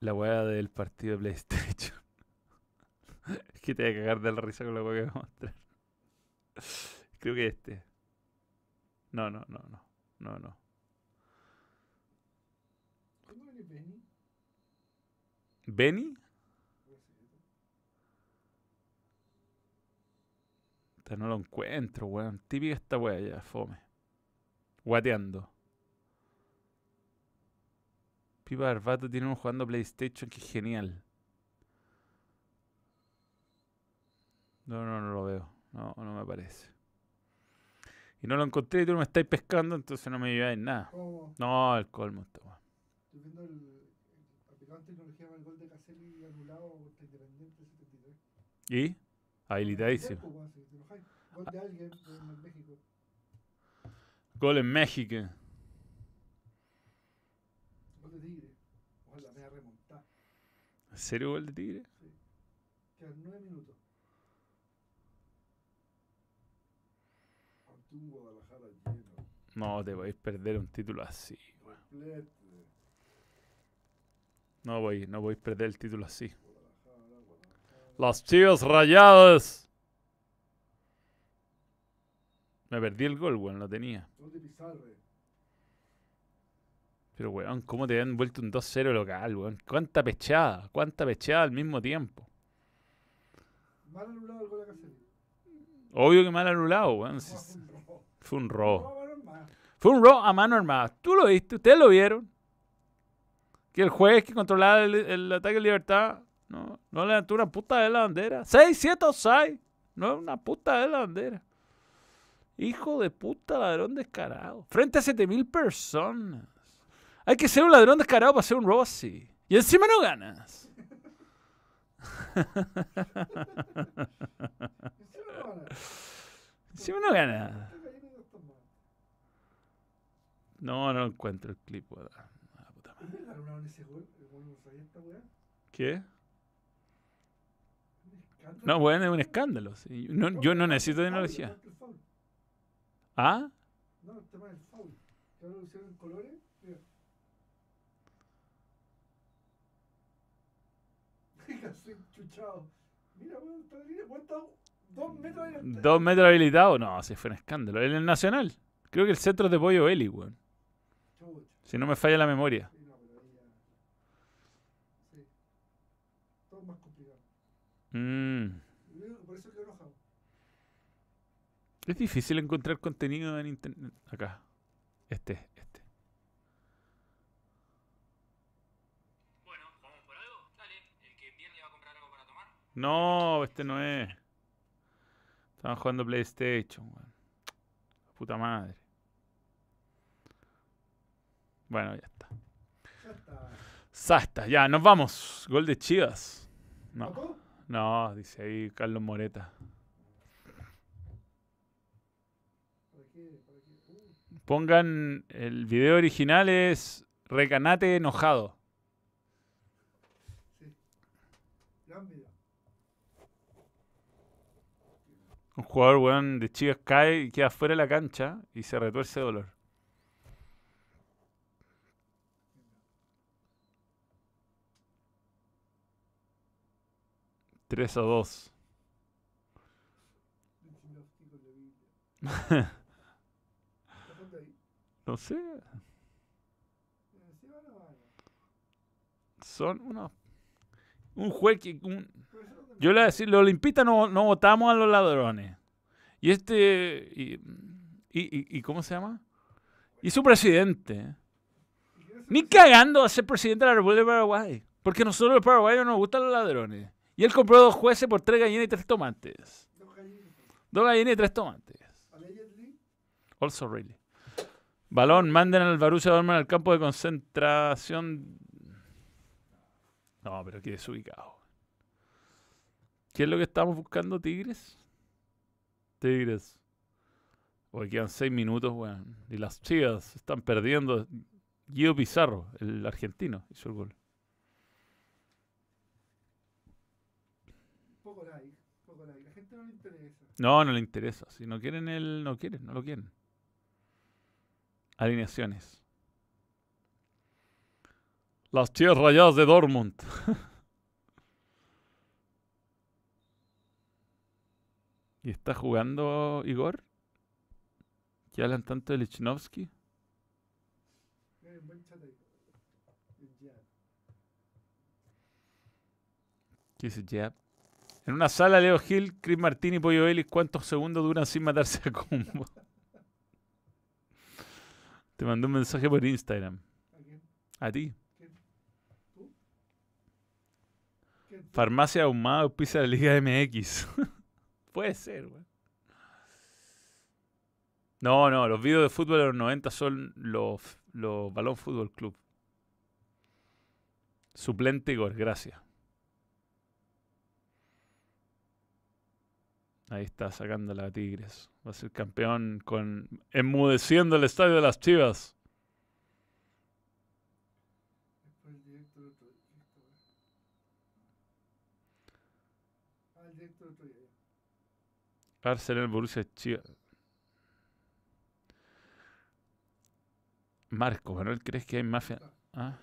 La weá del partido de PlayStation. [LAUGHS] es que te voy a cagar de la risa con la weá que voy a mostrar. Creo que este. No, no, no, no. No, no. ¿Cómo viene Benny? ¿Benny? No lo encuentro, weón. Típica esta weá ya, fome. Guateando. Pipa Barbato tiene uno jugando PlayStation que es genial. No, no, no lo veo. No, no me parece. Y no lo encontré y tú no me estáis pescando, entonces no me ayudáis en nada. ¿Cómo? No, el colmo esta weá. Estoy viendo el, el sacaron tecnología para el gol de Caselli anulado contra Independiente 73. ¿Y? Habilitadísimo. Gol de alguien en México. Gol en México. Gol de Tigre. Ojalá me remontar. ¿En serio gol de Tigre? Quedan 9 minutos. Guadalajara lleno. No te podéis perder un título así. Completo. No voy, no podéis perder el título así. Guadalajara, Guadalajara. Las chivas rayadas. Me perdí el gol, weón, lo tenía. Gol de Pizarre. Pero, weón, ¿cómo te han vuelto un 2-0 local, weón? ¿Cuánta pechada? ¿Cuánta pechada al mismo tiempo? Mal anulado el gol de. Obvio que mal anulado, weón. No, fue un rojo. Fue un robo. Fue un robo a mano armada. Tú lo viste, ustedes lo vieron. Que el juez que controlaba el, el ataque de libertad no, no levantó una puta de la bandera. 6, 7 o 6. No es una puta de la bandera. Hijo de puta ladrón descarado. Frente a 7000 personas. Hay que ser un ladrón descarado para hacer un robo así. Y encima no ganas. [LAUGHS] Encima no ganas. No, no encuentro el clip, weón. Ah. ¿Qué? No, weón, es un escándalo. sí. No, yo no necesito tecnología. ¿Ah? No, el tema del foul. Ahora lo hicieron en colores. Mira. [LAUGHS] Fíjate, chuchado. Mira, weón, weón, está dos metros la ¿Dos metros habilitados? No, sí fue un escándalo. En el Nacional. Creo que el centro es de Pollo Eli, weón. Si no me falla la memoria. Sí, no, pero ahí ya. Sí. Todo más complicado. Mm. Yo digo que Por eso quedó enojado. Es difícil encontrar contenido en internet. Acá. Este, este. Bueno, ¿jugamos por algo? Dale, el que pierde va a comprar algo para tomar. No, este no es. Estaban jugando PlayStation, weón. Puta madre. Bueno, ya está. Ya está. Sasta, ya, nos vamos. Gol de Chivas. No, no, dice ahí Carlos Moreta. ¿Para qué? ¿Para qué? Uh, Pongan el video original es Recanate enojado. sí. Un jugador, weón, de Chivas cae y queda fuera de la cancha y se retuerce de dolor. Tres a dos. [LAUGHS] Lichnowsky con la Biblia. ¿Está jugando ahí? No sé, son unos... Un juez que... un- Yo le voy a decir, los olimpistas no, no votamos a los ladrones. Y este... Y, y, ¿Cómo se llama? Y su presidente. ¿Y quién es el Ni cagando a ser presidente de la República de Paraguay. Porque nosotros los paraguayos nos gustan los ladrones. Y él compró dos jueces por tres gallinas y tres tomates. Dos gallinas. Dos gallinas y tres tomates. Allegedly. Also really. Balón, manden al Barucha Dortmund al campo de concentración. No, pero qué desubicado. ¿Qué es lo que estamos buscando, Tigres? Tigres. Hoy quedan seis minutos, weón. Y las chivas están perdiendo. Guido Pizarro, el argentino, hizo el gol. Poco like. Poco like. La gente no le interesa. No, no le interesa. Si no quieren el, no quieren, no lo quieren. Alineaciones. Las chivas rayadas de Dortmund. [LAUGHS] ¿Y está jugando Igor? ¿Que hablan tanto de Lichnowsky? Ya. ¿Qué dice Jab? En una sala, Leo Gil, Chris Martín y Pollo Vélez, ¿cuántos segundos duran sin matarse a combo? Te mandó un mensaje por Instagram. ¿A quién? A ti. ¿Tú? ¿Quién? Farmacia ahumada la Liga MX. [LAUGHS] Puede ser, güey. No, no, los videos de fútbol de los 90 son los, los Balón Fútbol Club. Suplente Igor, gracias. Ahí está sacando la Tigres. Va a ser campeón con enmudeciendo el estadio de las Chivas. Arsenal, Borussia, Chivas. Marco, Manuel, ¿crees que hay mafia? ¿Ah?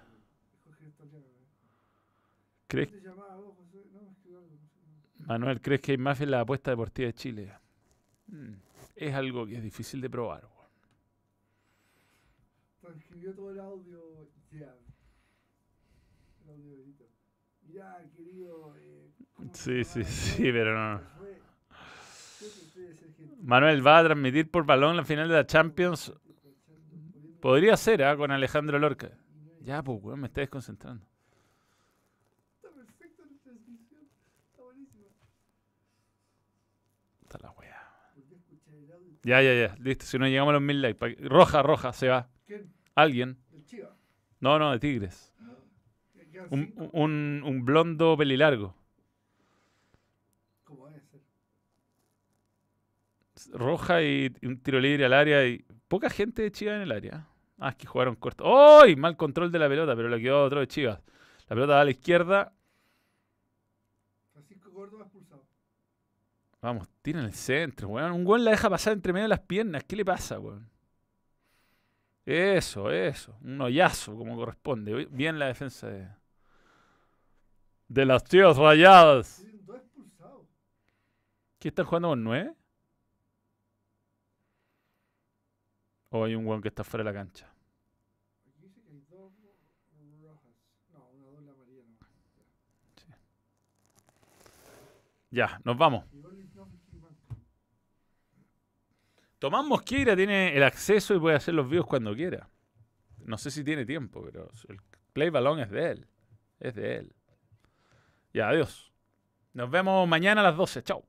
¿Crees, ¿Te llamaba vos, José? No, escribió algo. No sé. Manuel, ¿crees que hay mafia en la apuesta deportiva de Chile? Mm, Es algo que es difícil de probar. transcribió todo el audio ya. El audio. Mirá, querido. Eh, ¿cómo se Sí, sí, sí, ¿Cómo pero no. Manuel va a transmitir por balón la final de la Champions. Podría ser, ¿ah? Con Alejandro Lorca. Ya, pues, weón, me está desconcentrando. Está perfecta la transmisión. Está buenísima. Está la weá. Volví a escuchar el audio. Ya, ya, ya. Listo, si no llegamos a los mil likes. Roja, roja, se va. ¿Quién? Alguien. El Chiva. No, no, de Tigres. Un, un, un blondo pelilargo. ¿Cómo ser? Roja y un tiro libre al área y poca gente de Chivas en el área. Ah, es que jugaron corto. ¡Ay! Mal control de la pelota, pero le quedó otro de Chivas. La pelota va a la izquierda. Francisco Córdoba. Vamos, tira en el centro, weón. Un gol la deja pasar entre medio de las piernas. ¿Qué le pasa, weón? Eso, eso. Un hoyazo, como corresponde. Bien la defensa de, de las Chivas rayadas. ¿Qué están jugando con nueve? ¿O hay un weón que está fuera de la cancha? Aquí dice que hay dos ro- rojas. No, una doble amarilla no. Ya, nos vamos. Igual Lichnowsky y Manca. Tomás Mosqueira tiene el acceso y puede hacer los videos cuando quiera. No sé si tiene tiempo, pero el play balón es de él. Es de él. Ya, adiós. Nos vemos mañana a las 12. Chao.